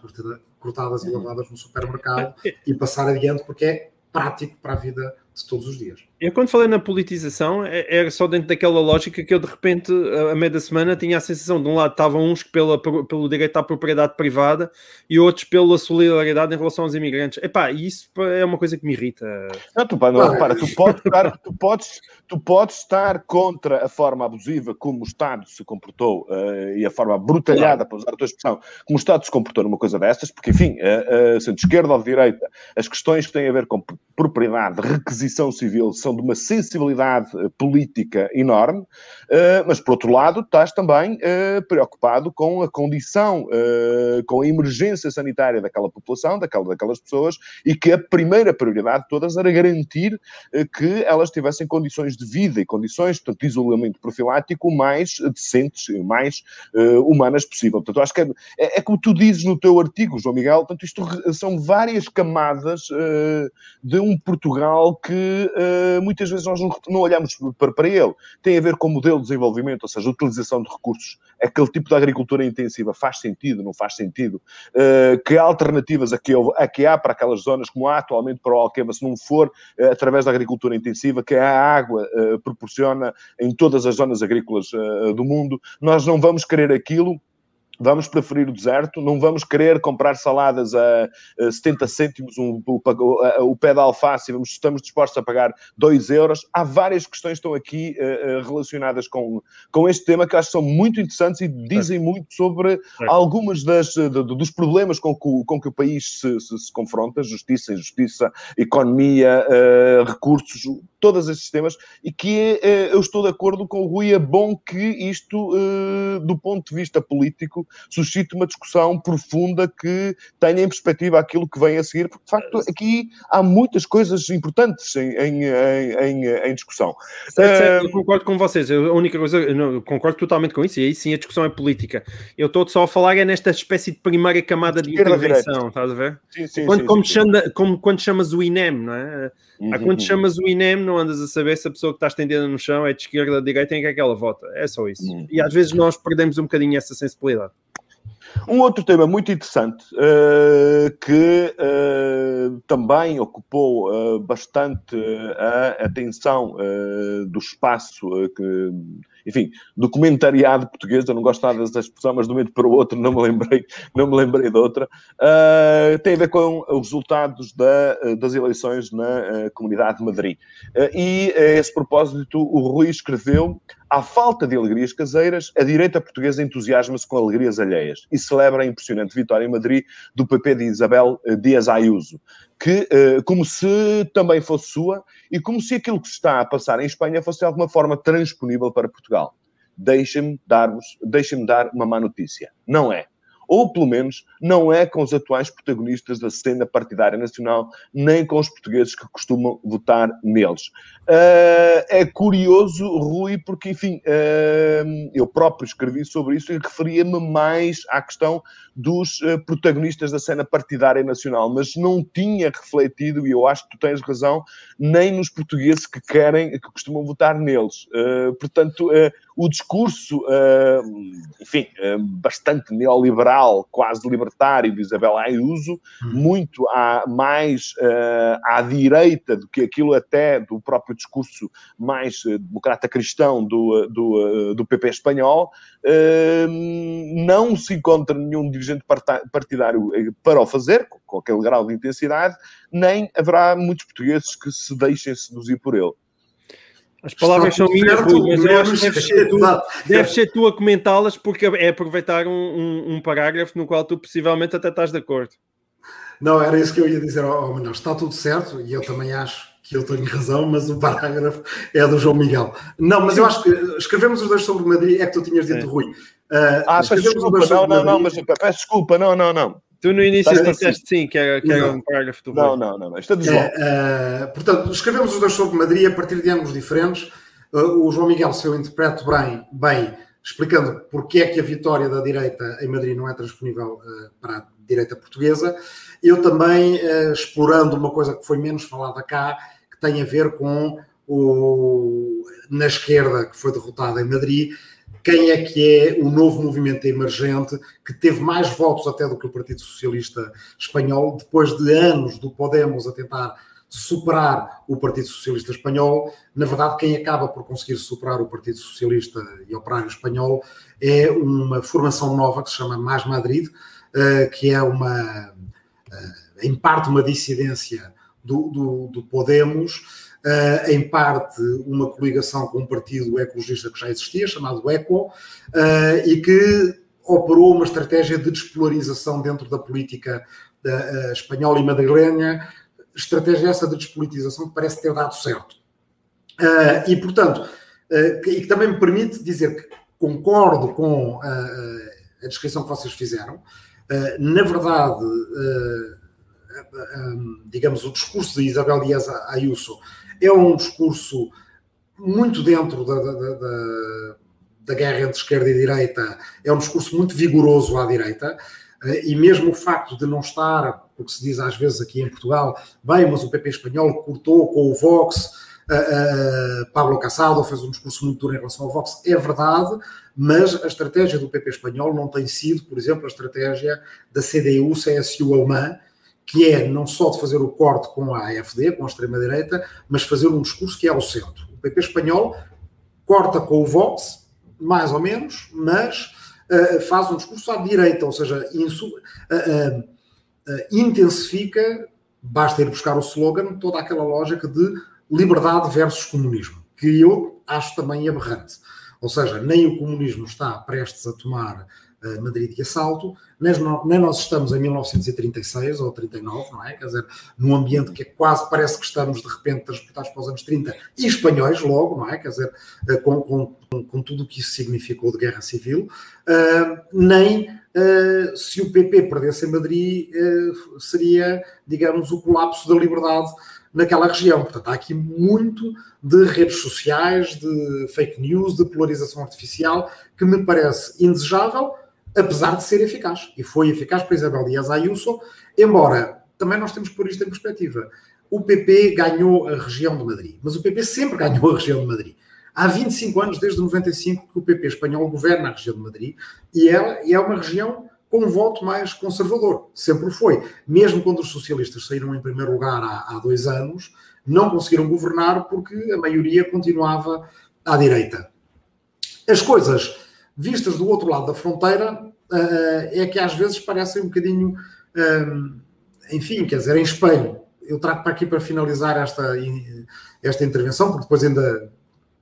cortadas e uhum. lavadas no supermercado e passar adiante porque é prático para a vida de todos os dias. Eu quando falei na politização, é, era só dentro daquela lógica que eu de repente, a meio da semana, tinha a sensação de um lado estavam uns pela, pelo direito à propriedade privada e outros pela solidariedade em relação aos imigrantes. Epá, isso é uma coisa que me irrita. Não, tu, não, repara, tu podes, estar, tu, podes, tu podes estar contra a forma abusiva como o Estado se comportou uh, e a forma brutalhada, para usar a tua expressão, como o Estado se comportou numa coisa destas, porque enfim, uh, uh, sendo de esquerda ou de direita, as questões que têm a ver com propriedade, requisição civil, são de uma sensibilidade eh, política enorme, eh, mas por outro lado estás também eh, preocupado com a condição, com a emergência sanitária daquela população, daquela, daquelas pessoas, e que a primeira prioridade de todas era garantir que elas tivessem condições de vida e condições, portanto, de isolamento profilático mais decentes e mais humanas possível. Portanto, acho que é, é, é, como tu dizes no teu artigo, João Miguel, portanto, isto são várias camadas de um Portugal que muitas vezes nós não, não olhamos para, para ele. Tem a ver com o modelo de desenvolvimento, ou seja, a utilização de recursos. Aquele tipo de agricultura intensiva faz sentido, não faz sentido? Uh, que alternativas aqui, a que há para aquelas zonas, como há atualmente para o Alqueva, se não for uh, através da agricultura intensiva, que a água uh, proporciona em todas as zonas agrícolas do mundo, nós não vamos querer aquilo vamos preferir o deserto, não vamos querer comprar saladas a, 70 cêntimos um, o, o, pé de alface e estamos dispostos a pagar 2 euros. Há várias questões que estão aqui uh, relacionadas com, com este tema que acho que são muito interessantes e dizem muito sobre algumas das, de, dos problemas com que, com que o país se, se, se confronta, justiça, injustiça, economia, uh, recursos, todos esses temas, e que é, eu estou de acordo com o Rui, é bom que isto, do ponto de vista político, suscite uma discussão profunda que tenha em perspectiva aquilo que vem a seguir, porque de facto aqui há muitas coisas importantes em, em, em, em discussão. eu concordo com vocês, a única coisa, eu concordo totalmente com isso, e aí sim a discussão é política. Eu estou só a falar é nesta espécie de primeira camada de intervenção, estás a ver? Sim, sim, quando, sim, como. Chama, como, quando chamas o INEM, não é? Uhum, quando chamas o INEM, não andas a saber se a pessoa que está estendida no chão é de esquerda ou de direita em que é que ela vota. É só isso. Uhum. E às vezes nós perdemos um bocadinho essa sensibilidade. Um outro tema muito interessante uh, que uh, também ocupou uh, bastante a atenção do espaço que enfim, documentariado português, eu não gosto nada dessa expressão, mas de um momento para o outro não me lembrei, não me lembrei de outra, uh, tem a ver com os resultados da, das eleições na uh, Comunidade de Madrid. Uh, e a esse propósito, o Rui escreveu à falta de alegrias caseiras, a direita portuguesa entusiasma-se com alegrias alheias e celebra a impressionante vitória em Madrid do PP de Isabel Dias Ayuso, que, como se também fosse sua e como se aquilo que se está a passar em Espanha fosse de alguma forma transponível para Portugal. Deixem-me dar-vos, deixem-me dar uma má notícia. Não é ou pelo menos não é com os atuais protagonistas da cena partidária nacional, nem com os portugueses que costumam votar neles. Uh, é curioso, Rui, porque, enfim, uh, eu próprio escrevi sobre isso e referia-me mais à questão dos uh, protagonistas da cena partidária nacional, mas não tinha refletido, e eu acho que tu tens razão, nem nos portugueses que querem, que costumam votar neles. portanto, o discurso, enfim, bastante neoliberal, quase libertário de Isabel Ayuso, hum. muito à, mais à direita do que aquilo até do próprio discurso mais eh, democrata cristão do, eh, do, eh, do PP espanhol, não se encontra nenhum dirigente partidário para o fazer, com aquele grau de intensidade, nem haverá muitos portugueses que se deixem seduzir por ele. As palavras são minhas, mas eu acho que deves ser tu, deves ser tu a comentá-las porque é aproveitar um, um, um, parágrafo no qual tu possivelmente até estás de acordo. Não, era isso que eu ia dizer ao oh, Manuel. Está tudo certo e eu também acho que eu tenho razão, mas o parágrafo é do João Miguel. Não, mas eu acho que escrevemos os dois sobre Madrid, é que tu tinhas dito, Rui. Uh, ah, desculpa, não, não, não, mas peço desculpa, não, não, não. Tu no início disseste sim, que era, que era um parágrafo do Não, não, não, não. Isto é desloco. É, uh, portanto, escrevemos os dois sobre Madrid a partir de ângulos diferentes. Uh, o João Miguel, se eu interpreto bem, bem, explicando porque é que a vitória da direita em Madrid não é transponível uh, para a direita portuguesa. Eu também, explorando uma coisa que foi menos falada cá, tem a ver com o, na esquerda que foi derrotada em Madrid, quem é que é o novo movimento emergente que teve mais votos até do que o Partido Socialista Espanhol, depois de anos do Podemos a tentar superar o Partido Socialista Espanhol. Na verdade, quem acaba por conseguir superar o Partido Socialista e Operário Espanhol é uma formação nova que se chama Mais Madrid, eh, que é uma, eh, em parte, uma dissidência do, do, do Podemos, Uh, em parte uma coligação com um partido ecologista que já existia, chamado ECO, uh, e que operou uma estratégia de despolarização dentro da política uh, espanhola e madrilenha, estratégia essa de despolitização que parece ter dado certo. e, portanto, e que também me permite dizer que concordo com a descrição que vocês fizeram. na verdade, digamos, o discurso de Isabel Dias Ayuso é um discurso muito dentro da, da, da, da, guerra entre esquerda e direita, é um discurso muito vigoroso à direita, eh, e mesmo o facto de não estar, porque se diz às vezes aqui em Portugal, bem, mas o PP espanhol cortou com o Vox, uh, uh, Pablo Casado fez um discurso muito duro em relação ao Vox, é verdade, mas a estratégia do PP espanhol não tem sido, por exemplo, a estratégia da CDU-CSU alemã, que é não só de fazer o corte com a AFD, com a extrema-direita, mas fazer um discurso que é ao centro. O PP espanhol corta com o Vox, mais ou menos, mas uh, faz um discurso à direita, ou seja, insu, uh, uh, intensifica, basta ir buscar o slogan, toda aquela lógica de liberdade versus comunismo, que eu acho também aberrante. Ou seja, nem o comunismo está prestes a tomar Madrid de assalto, nem nós estamos em 1936 ou 39, não é? Quer dizer, num ambiente que é quase parece que estamos de repente transportados para os anos 30 e espanhóis logo, não é? Quer dizer, eh, com, com, com tudo o que isso significou de guerra civil, nem uh, se o PP perdesse em Madrid uh, seria, digamos, o colapso da liberdade naquela região. Portanto, há aqui muito de redes sociais, de fake news, de polarização artificial, que me parece indesejável apesar de ser eficaz. E foi eficaz para Isabel Dias Ayuso, embora também nós temos que pôr isto em perspectiva. O PP ganhou a região de Madrid, mas o PP sempre ganhou a região de Madrid. Há 25 anos, desde 95, que o PP espanhol governa a região de Madrid e ela é uma região com um voto mais conservador. Sempre foi. Mesmo quando os socialistas saíram em primeiro lugar há, há dois anos, não conseguiram governar porque a maioria continuava à direita. As coisas vistas do outro lado da fronteira uh, é que às vezes parecem um bocadinho, um, enfim, quer dizer, em espelho. Eu trago para aqui para finalizar esta, esta intervenção, porque depois ainda,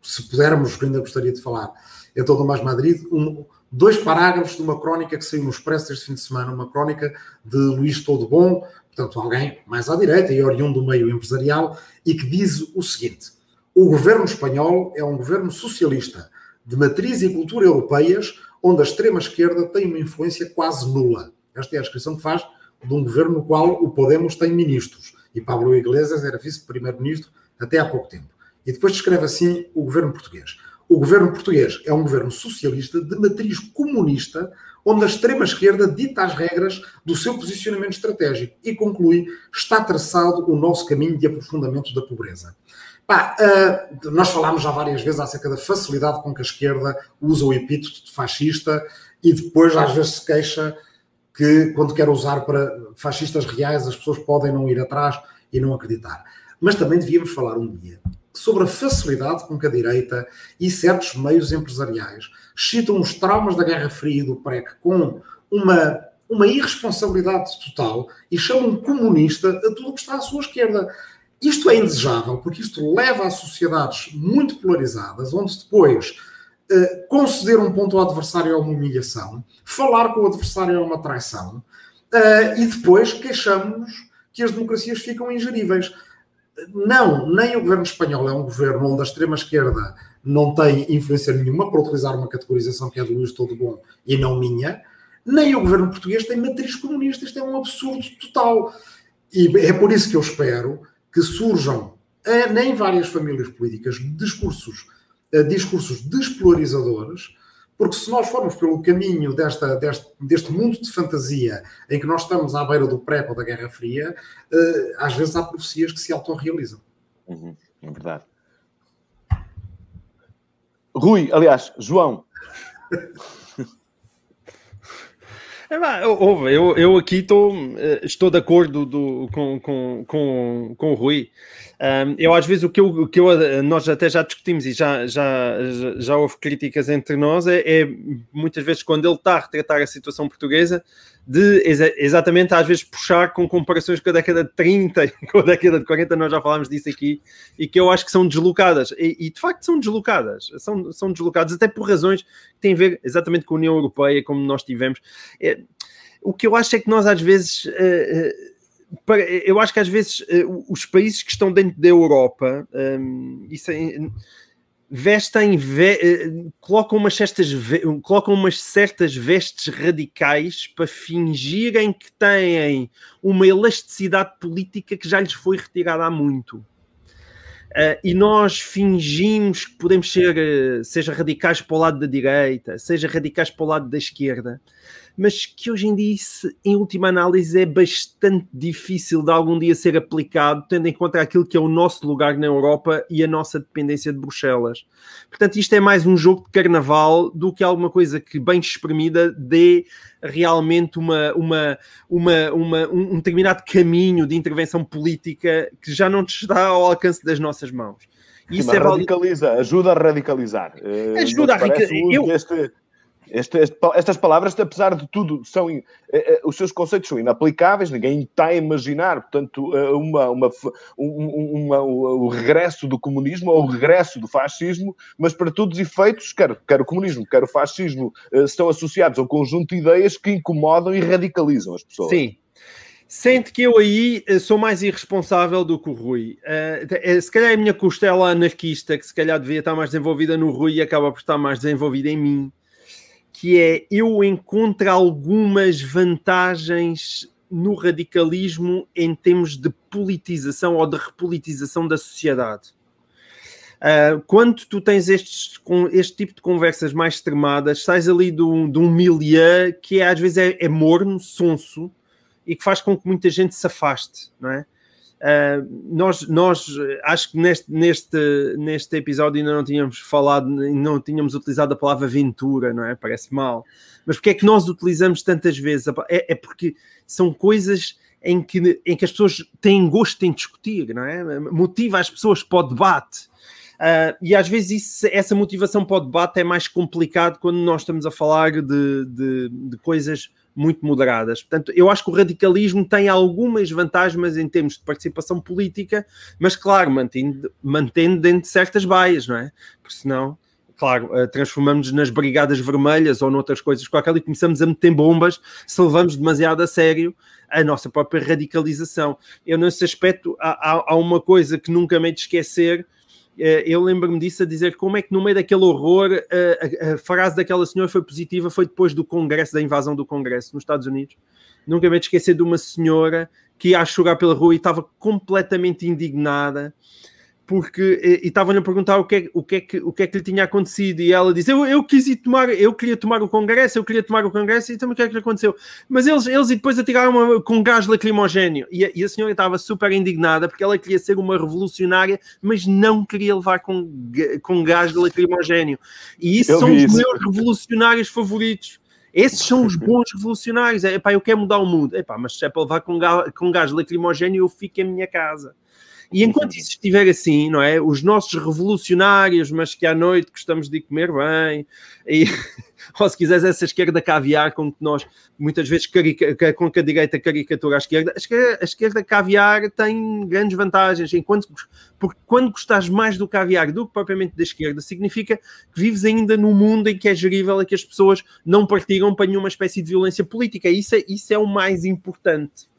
se pudermos, ainda gostaria de falar em todo o Mais Madrid, um, dois parágrafos de uma crónica que saiu no Expresso este fim de semana, uma crónica de Luís Todo Bom, portanto, alguém mais à direita e oriundo do meio empresarial, e que diz o seguinte: o governo espanhol é um governo socialista, de matriz e cultura europeias, onde a extrema-esquerda tem uma influência quase nula. Esta é a descrição que faz de um governo no qual o Podemos tem ministros. E Pablo Iglesias era vice-primeiro-ministro até há pouco tempo. E depois descreve assim o governo português. O governo português é um governo socialista de matriz comunista, onde a extrema-esquerda dita as regras do seu posicionamento estratégico e conclui: está traçado o nosso caminho de aprofundamento da pobreza. Pá, uh, nós falámos já várias vezes acerca da facilidade com que a esquerda usa o epíteto de fascista e depois às vezes se queixa que quando quer usar para fascistas reais as pessoas podem não ir atrás e não acreditar. Mas também devíamos falar um dia sobre a facilidade com que a direita e certos meios empresariais citam os traumas da Guerra Fria e do PREC com uma, uma irresponsabilidade total e chamam comunista a tudo o que está à sua esquerda. Isto é indesejável, porque isto leva a sociedades muito polarizadas, onde depois uh, conceder um ponto ao adversário é uma humilhação, falar com o adversário é uma traição, uh, e depois queixamos-nos que as democracias ficam ingeríveis. Não, nem o governo espanhol é um governo onde a extrema-esquerda não tem influência nenhuma, para utilizar uma categorização que é de Luís Todo Bom e não minha, nem o governo português tem matriz comunista. Isto é um absurdo total. E é por isso que eu espero que surjam nem várias famílias políticas discursos, eh, discursos despolarizadores, porque se nós formos pelo caminho desta, deste, deste mundo de fantasia em que nós estamos à beira do pré ou da Guerra Fria, eh, às vezes há profecias que se autorrealizam. Uhum, é verdade. Rui, aliás, João. É, ouve, eu, eu aqui estou, eh, estou de acordo do, com, com, com, com o Rui. Um, eu, às vezes, o que, eu, o que eu, eh, nós até já discutimos e já, já, já houve críticas entre nós, é, é muitas vezes quando ele está a retratar a situação portuguesa, de exa exatamente às vezes puxar com comparações com a década de 30, com a década de 40, nós já falámos disso aqui, e que eu acho que são deslocadas, e, e, de facto são deslocadas, são, são deslocadas até por razões que têm a ver exatamente com a União Europeia, como nós tivemos. É, o que eu acho é que nós às vezes. Uh, eu acho que às vezes uh, os países que estão dentro da Europa, um, isso é, vestem, ve eh, colocam, umas certas, colocam umas certas vestes radicais para fingirem que têm uma elasticidade política que já lhes foi retirada há muito. Uh, e nós fingimos que podemos ser, seja radicais para o lado da direita, seja radicais para o lado da esquerda, mas que hoje em dia, em última análise, é bastante difícil de algum dia ser aplicado, tendo em conta aquilo que é o nosso lugar na Europa e a nossa dependência de Bruxelas. Portanto, isto é mais um jogo de carnaval do que alguma coisa que, bem exprimida, dê realmente uma, uma, uma, uma, um determinado caminho de intervenção política que já não está ao alcance das nossas mãos. Isso Sim, é radicaliza, ajuda a radicalizar. Ajuda a radicalizar. Eu... Este este, este, estas palavras, apesar de tudo, são eh, eh, os seus conceitos são inaplicáveis, ninguém está a imaginar, portanto, eh, uma, uma, uma, o regresso do comunismo ou o regresso do fascismo, mas para todos os efeitos, quer, quer o comunismo, quer o fascismo, estão associados a um conjunto de ideias que incomodam e radicalizam as pessoas. Sim, Sente que eu aí sou mais irresponsável do que o Rui. Se calhar é a minha costela anarquista, que se calhar devia estar mais desenvolvida no Rui e acaba por estar mais desenvolvida em mim que é eu encontro algumas vantagens no radicalismo em termos de politização ou de repolitização da sociedade. Uh, quando tu tens estes, com este tipo de conversas mais extremadas, sais ali de um, de um milieu que é, às vezes é, é morno, sonso, e que faz com que muita gente se afaste, não é? Uh, nós, nós acho que neste, neste, neste episódio ainda não tínhamos falado, não tínhamos utilizado a palavra aventura, não é? Parece mal. Mas porque é que nós utilizamos tantas vezes? É, é porque são coisas em que, em que as pessoas têm gosto em discutir, não é? Motiva as pessoas para o debate. Uh, e às vezes isso, essa motivação para o debate é mais complicado quando nós estamos a falar de, de, de coisas muito moderadas. Portanto, eu acho que o radicalismo tem algumas vantagens em termos de participação política, mas claro, mantendo, mantendo dentro de certas baias, não é? Porque senão, claro, eh, transformamos-nos nas brigadas vermelhas ou noutras coisas qualquer e começamos a meter bombas se levamos demasiado a sério a nossa própria radicalização. Eu, nesse aspecto, há, há, uma coisa que nunca me de esquecer, eu lembro-me disso a dizer como é que no meio daquele horror a, a, frase daquela senhora foi positiva, foi depois do Congresso, da invasão do Congresso nos Estados Unidos. Nunca me esquecer de uma senhora que ia a chorar pela rua e estava completamente indignada porque e estavam-lhe a perguntar o que, é, o, que é que, o que é que lhe tinha acontecido e ela disse, eu, eu quis ir tomar, eu queria tomar o congresso, eu queria tomar o congresso e então o que é que lhe aconteceu? Mas eles, eles e depois atiraram uma, com gás lacrimogéneo e a, e a senhora estava super indignada porque ela queria ser uma revolucionária mas não queria levar com, com gás lacrimogéneo e isso eu são os isso. meus revolucionários favoritos esses são os bons revolucionários. É, epá, eu quero mudar o mundo. Epá, mas se é para levar com, gás, com gás lacrimogéneo, eu fico em minha casa. E enquanto isso estiver assim, não é? Os nossos revolucionários, mas que à noite gostamos de comer bem, e, ou se quiseres essa esquerda caviar com que nós muitas vezes carica, com que a direita caricatura a esquerda, a esquerda caviar tem grandes vantagens, enquanto porque quando gostas mais do caviar do que propriamente da esquerda, significa que vives ainda num mundo em que é gerível, e que as pessoas não partilham para nenhuma espécie de violência política. Isso é, isso é o mais importante.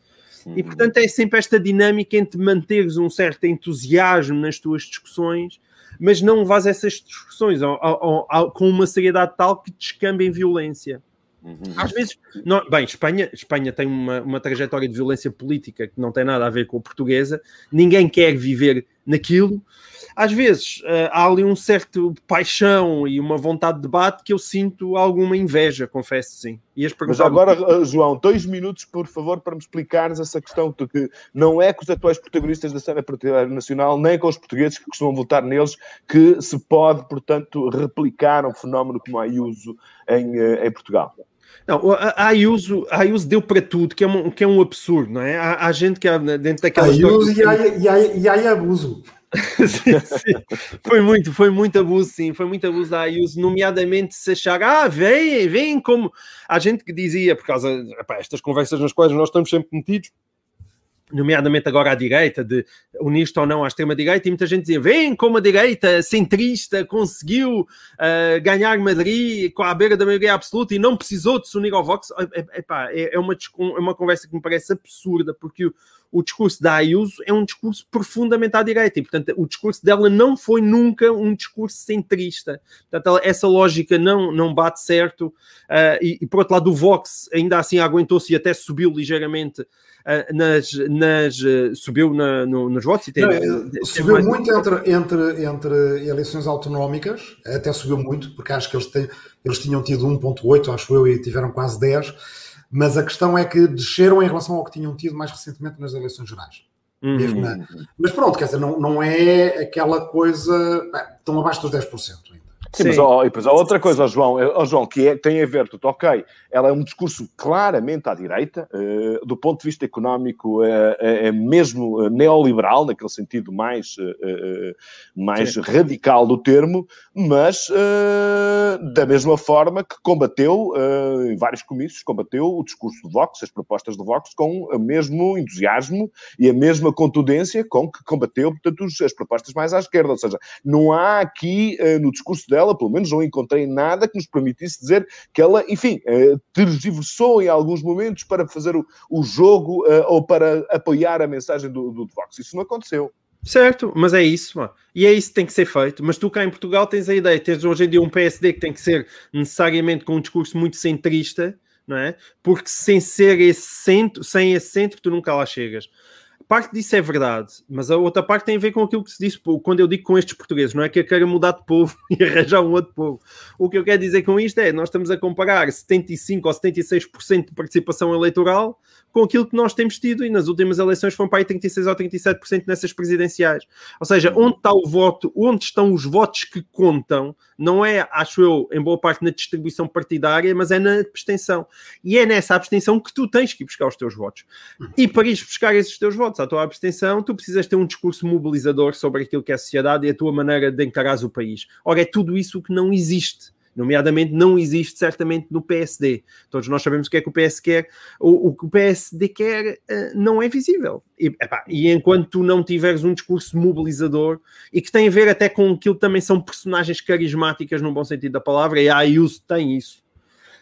E portanto é sempre esta dinâmica entre manteres um certo entusiasmo nas tuas discussões, mas não vás essas discussões ao, ao, ao, com uma seriedade tal que descamba em violência. Uhum. Às vezes, não, bem, Espanha, Espanha tem uma, uma trajetória de violência política que não tem nada a ver com a portuguesa, ninguém quer viver naquilo. Às vezes uh, há ali um certo paixão e uma vontade de debate que eu sinto alguma inveja, confesso sim. Mas agora, uh, João, dois minutos, por favor, para me explicares essa questão de que não é com os atuais protagonistas da cena partidária nacional, nem com os portugueses que costumam votar neles, que se pode, portanto, replicar um fenómeno como a Ayuso em, uh, em Portugal. Não, a Ayuso, a deu para tudo, que é um, que é um absurdo, não é? Há, há gente que há dentro daquela. Ayuso e, há, e, há, e há abuso. sim, sim. Foi muito, foi muito abuso, sim, foi muito abuso da Ayuso, nomeadamente se achar, ah, vem, vem como a gente que dizia, por causa epá, estas conversas nas quais nós estamos sempre metidos, nomeadamente agora à direita, de unir-se ou não à extrema-direita, e muita gente dizia: vem como a direita centrista conseguiu uh, ganhar Madrid com a beira da maioria absoluta e não precisou de se unir ao Vox. Epá, é, é, uma, é uma conversa que me parece absurda, porque o, o discurso da Ayuso é um discurso profundamente à direita e, portanto, o discurso dela não foi nunca um discurso centrista. Portanto, ela, essa lógica não, não bate certo. Uh, e, e, por outro lado, o Vox ainda assim aguentou-se e até subiu ligeiramente uh, nas, nas uh, subiu na, no, nos votos. E tem, não, tem subiu mais... muito entre, entre, entre eleições autonómicas, até subiu muito, porque acho que eles, têm, eles tinham tido 1,8, acho eu, e tiveram quase 10 mas a questão é que desceram em relação ao que tinham tido mais recentemente nas eleições gerais. Uhum. Na... Mas pronto, quer dizer, não, não é aquela coisa. Bem, estão abaixo dos 10% ainda. Sim, Sim. mas ó, e depois há outra coisa, ó, João, ó, João, que é, tem a ver, tudo ok, ela é um discurso claramente à direita, uh, do ponto de vista económico, uh, é mesmo neoliberal, naquele sentido mais, uh, mais radical do termo, mas da mesma forma que combateu, em vários comícios, combateu o discurso do Vox, as propostas do Vox, com o mesmo entusiasmo e a mesma contundência com que combateu, portanto, as propostas mais à esquerda. Ou seja, não há aqui no discurso dela, pelo menos não encontrei nada que nos permitisse dizer que ela, enfim, tergiversou em alguns momentos para fazer o, o jogo uh, ou para apoiar a mensagem do, do Vox. Isso não aconteceu. Certo, mas é isso, mano. e é isso que tem que ser feito. Mas tu cá em Portugal tens a ideia, tens hoje em dia um PSD que tem que ser necessariamente com um discurso muito centrista, não é? Porque sem ser esse centro, sem esse centro, tu nunca lá chegas parte disso é verdade, mas a outra parte tem a ver com aquilo que se disse quando eu digo com estes portugueses, não é que eu quero mudar de povo e arranjar um outro povo. O que eu quero dizer com isto é, nós estamos a comparar 75 ou 76% de participação eleitoral com aquilo que nós temos tido, e nas últimas eleições foram para aí 36 ou 37% nessas presidenciais. Ou seja, onde está o voto, onde estão os votos que contam, não é, acho eu, em boa parte na distribuição partidária, mas é na abstenção. E é nessa abstenção que tu tens que ir buscar os teus votos. E para ir buscar esses teus votos à tua abstenção, tu precisas ter um discurso mobilizador sobre aquilo que é a sociedade e a tua maneira de encarar o país. Ora, é tudo isso que não existe nomeadamente não existe certamente no PSD. Todos nós sabemos o que é que o PS quer, o, o que o PSD quer uh, não é visível. E, epá, e, enquanto tu não tiveres um discurso mobilizador e que tem a ver até com aquilo que também são personagens carismáticas no bom sentido da palavra, e a Ayuso tem isso,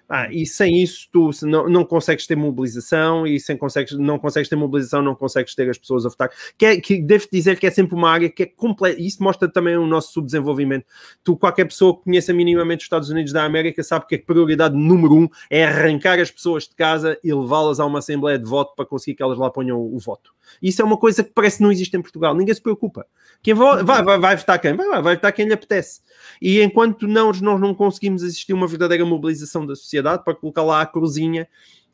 ah, e sem isso tu não, não consegues ter mobilização e sem consegues, não consegues ter mobilização, não consegues ter as pessoas a votar. Que, é, que devo dizer que é sempre uma área que é completa. Isso mostra também o nosso subdesenvolvimento. Tu, qualquer pessoa que conheça minimamente os Estados Unidos da América, sabe que a prioridade número um é arrancar as pessoas de casa e levá-las a uma assembleia de voto para conseguir que elas lá ponham o, o voto. Isso é uma coisa que parece que não existe em Portugal. Ninguém se preocupa. Quem vai, vai, vai, vai votar quem? Vai, vai, vai votar quem lhe apetece. E enquanto nós, nós não conseguimos existir uma verdadeira mobilização da sociedade para colocar lá a cruzinha,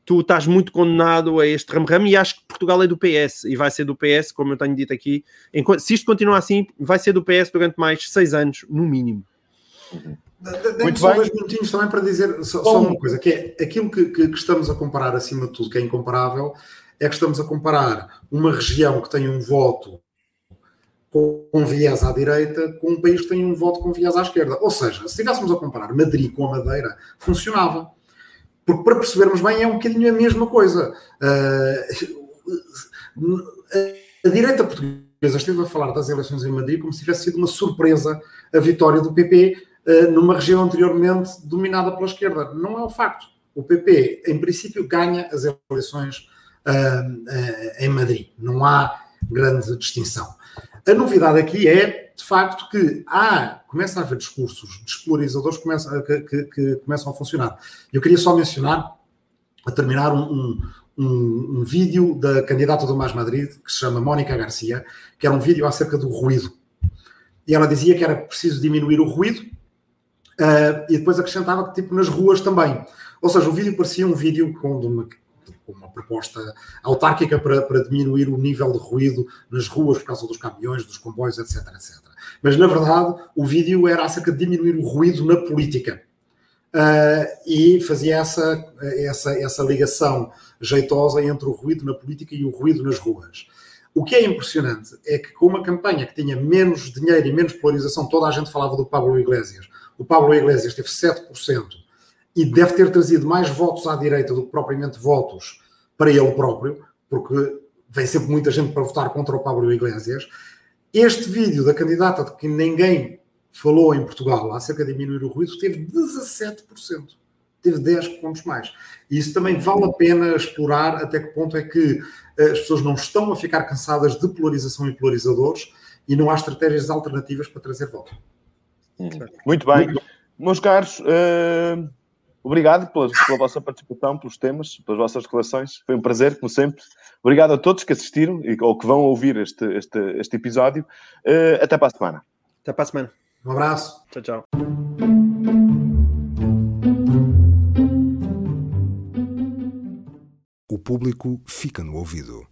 tu estás muito condenado a este ram-ram e acho que Portugal é do PS e vai ser do PS, como eu tenho dito aqui. Enquanto, se isto continuar assim, vai ser do PS durante mais seis anos, no mínimo. Muito só bem. dois minutinhos também para dizer só, só uma coisa, que é aquilo que, que, que, estamos a comparar acima de tudo, que é incomparável, é que estamos a comparar uma região que tem um voto com viés à direita com um país que tem um voto com viés à esquerda. Ou seja, se estivéssemos a comparar Madrid com a Madeira, funcionava. Porque para percebermos bem é um bocadinho a mesma coisa. Uh, a direita portuguesa esteve a falar das eleições em Madrid como se tivesse sido uma surpresa a vitória do PP uh, numa região anteriormente dominada pela esquerda. Não é o facto. O PP, em princípio, ganha as eleições uh, em Madrid. Não há grande distinção. A novidade aqui é, de facto, que há, começa a haver discursos despolarizadores que que, que, começam a funcionar. Eu queria só mencionar, a terminar, um, um, um, vídeo da candidata do Mais Madrid, que se chama Mónica Garcia, que era um vídeo acerca do ruído. E ela dizia que era preciso diminuir o ruído uh, e depois acrescentava que, tipo, nas ruas também. Ou seja, o vídeo parecia um vídeo com uma, uma proposta autárquica para, para, diminuir o nível de ruído nas ruas por causa dos caminhões, dos comboios, etc, etc. Mas, na verdade, o vídeo era acerca de diminuir o ruído na política. Uh, e fazia essa, essa, essa ligação jeitosa entre o ruído na política e o ruído nas ruas. O que é impressionante é que com uma campanha que tinha menos dinheiro e menos polarização, toda a gente falava do Pablo Iglesias. O Pablo Iglesias teve 7% e deve ter trazido mais votos à direita do que propriamente votos para ele próprio, porque vem sempre muita gente para votar contra o Pablo Iglesias. Este vídeo da candidata de que ninguém falou em Portugal acerca de diminuir o ruído teve 17%. Teve 10 pontos mais. E isso também vale a pena explorar até que ponto é que eh, as pessoas não estão a ficar cansadas de polarização e polarizadores e não há estratégias alternativas para trazer voto. Muito bem. Meus caros, uh Obrigado pela, pela, vossa participação, pelos temas, pelas vossas declarações. Foi um prazer, como sempre. Obrigado a todos que assistiram e, ou que vão ouvir este, este, este episódio. Uh, até para a semana. Até para a semana. Um abraço. Tchau, tchau. O público fica no ouvido.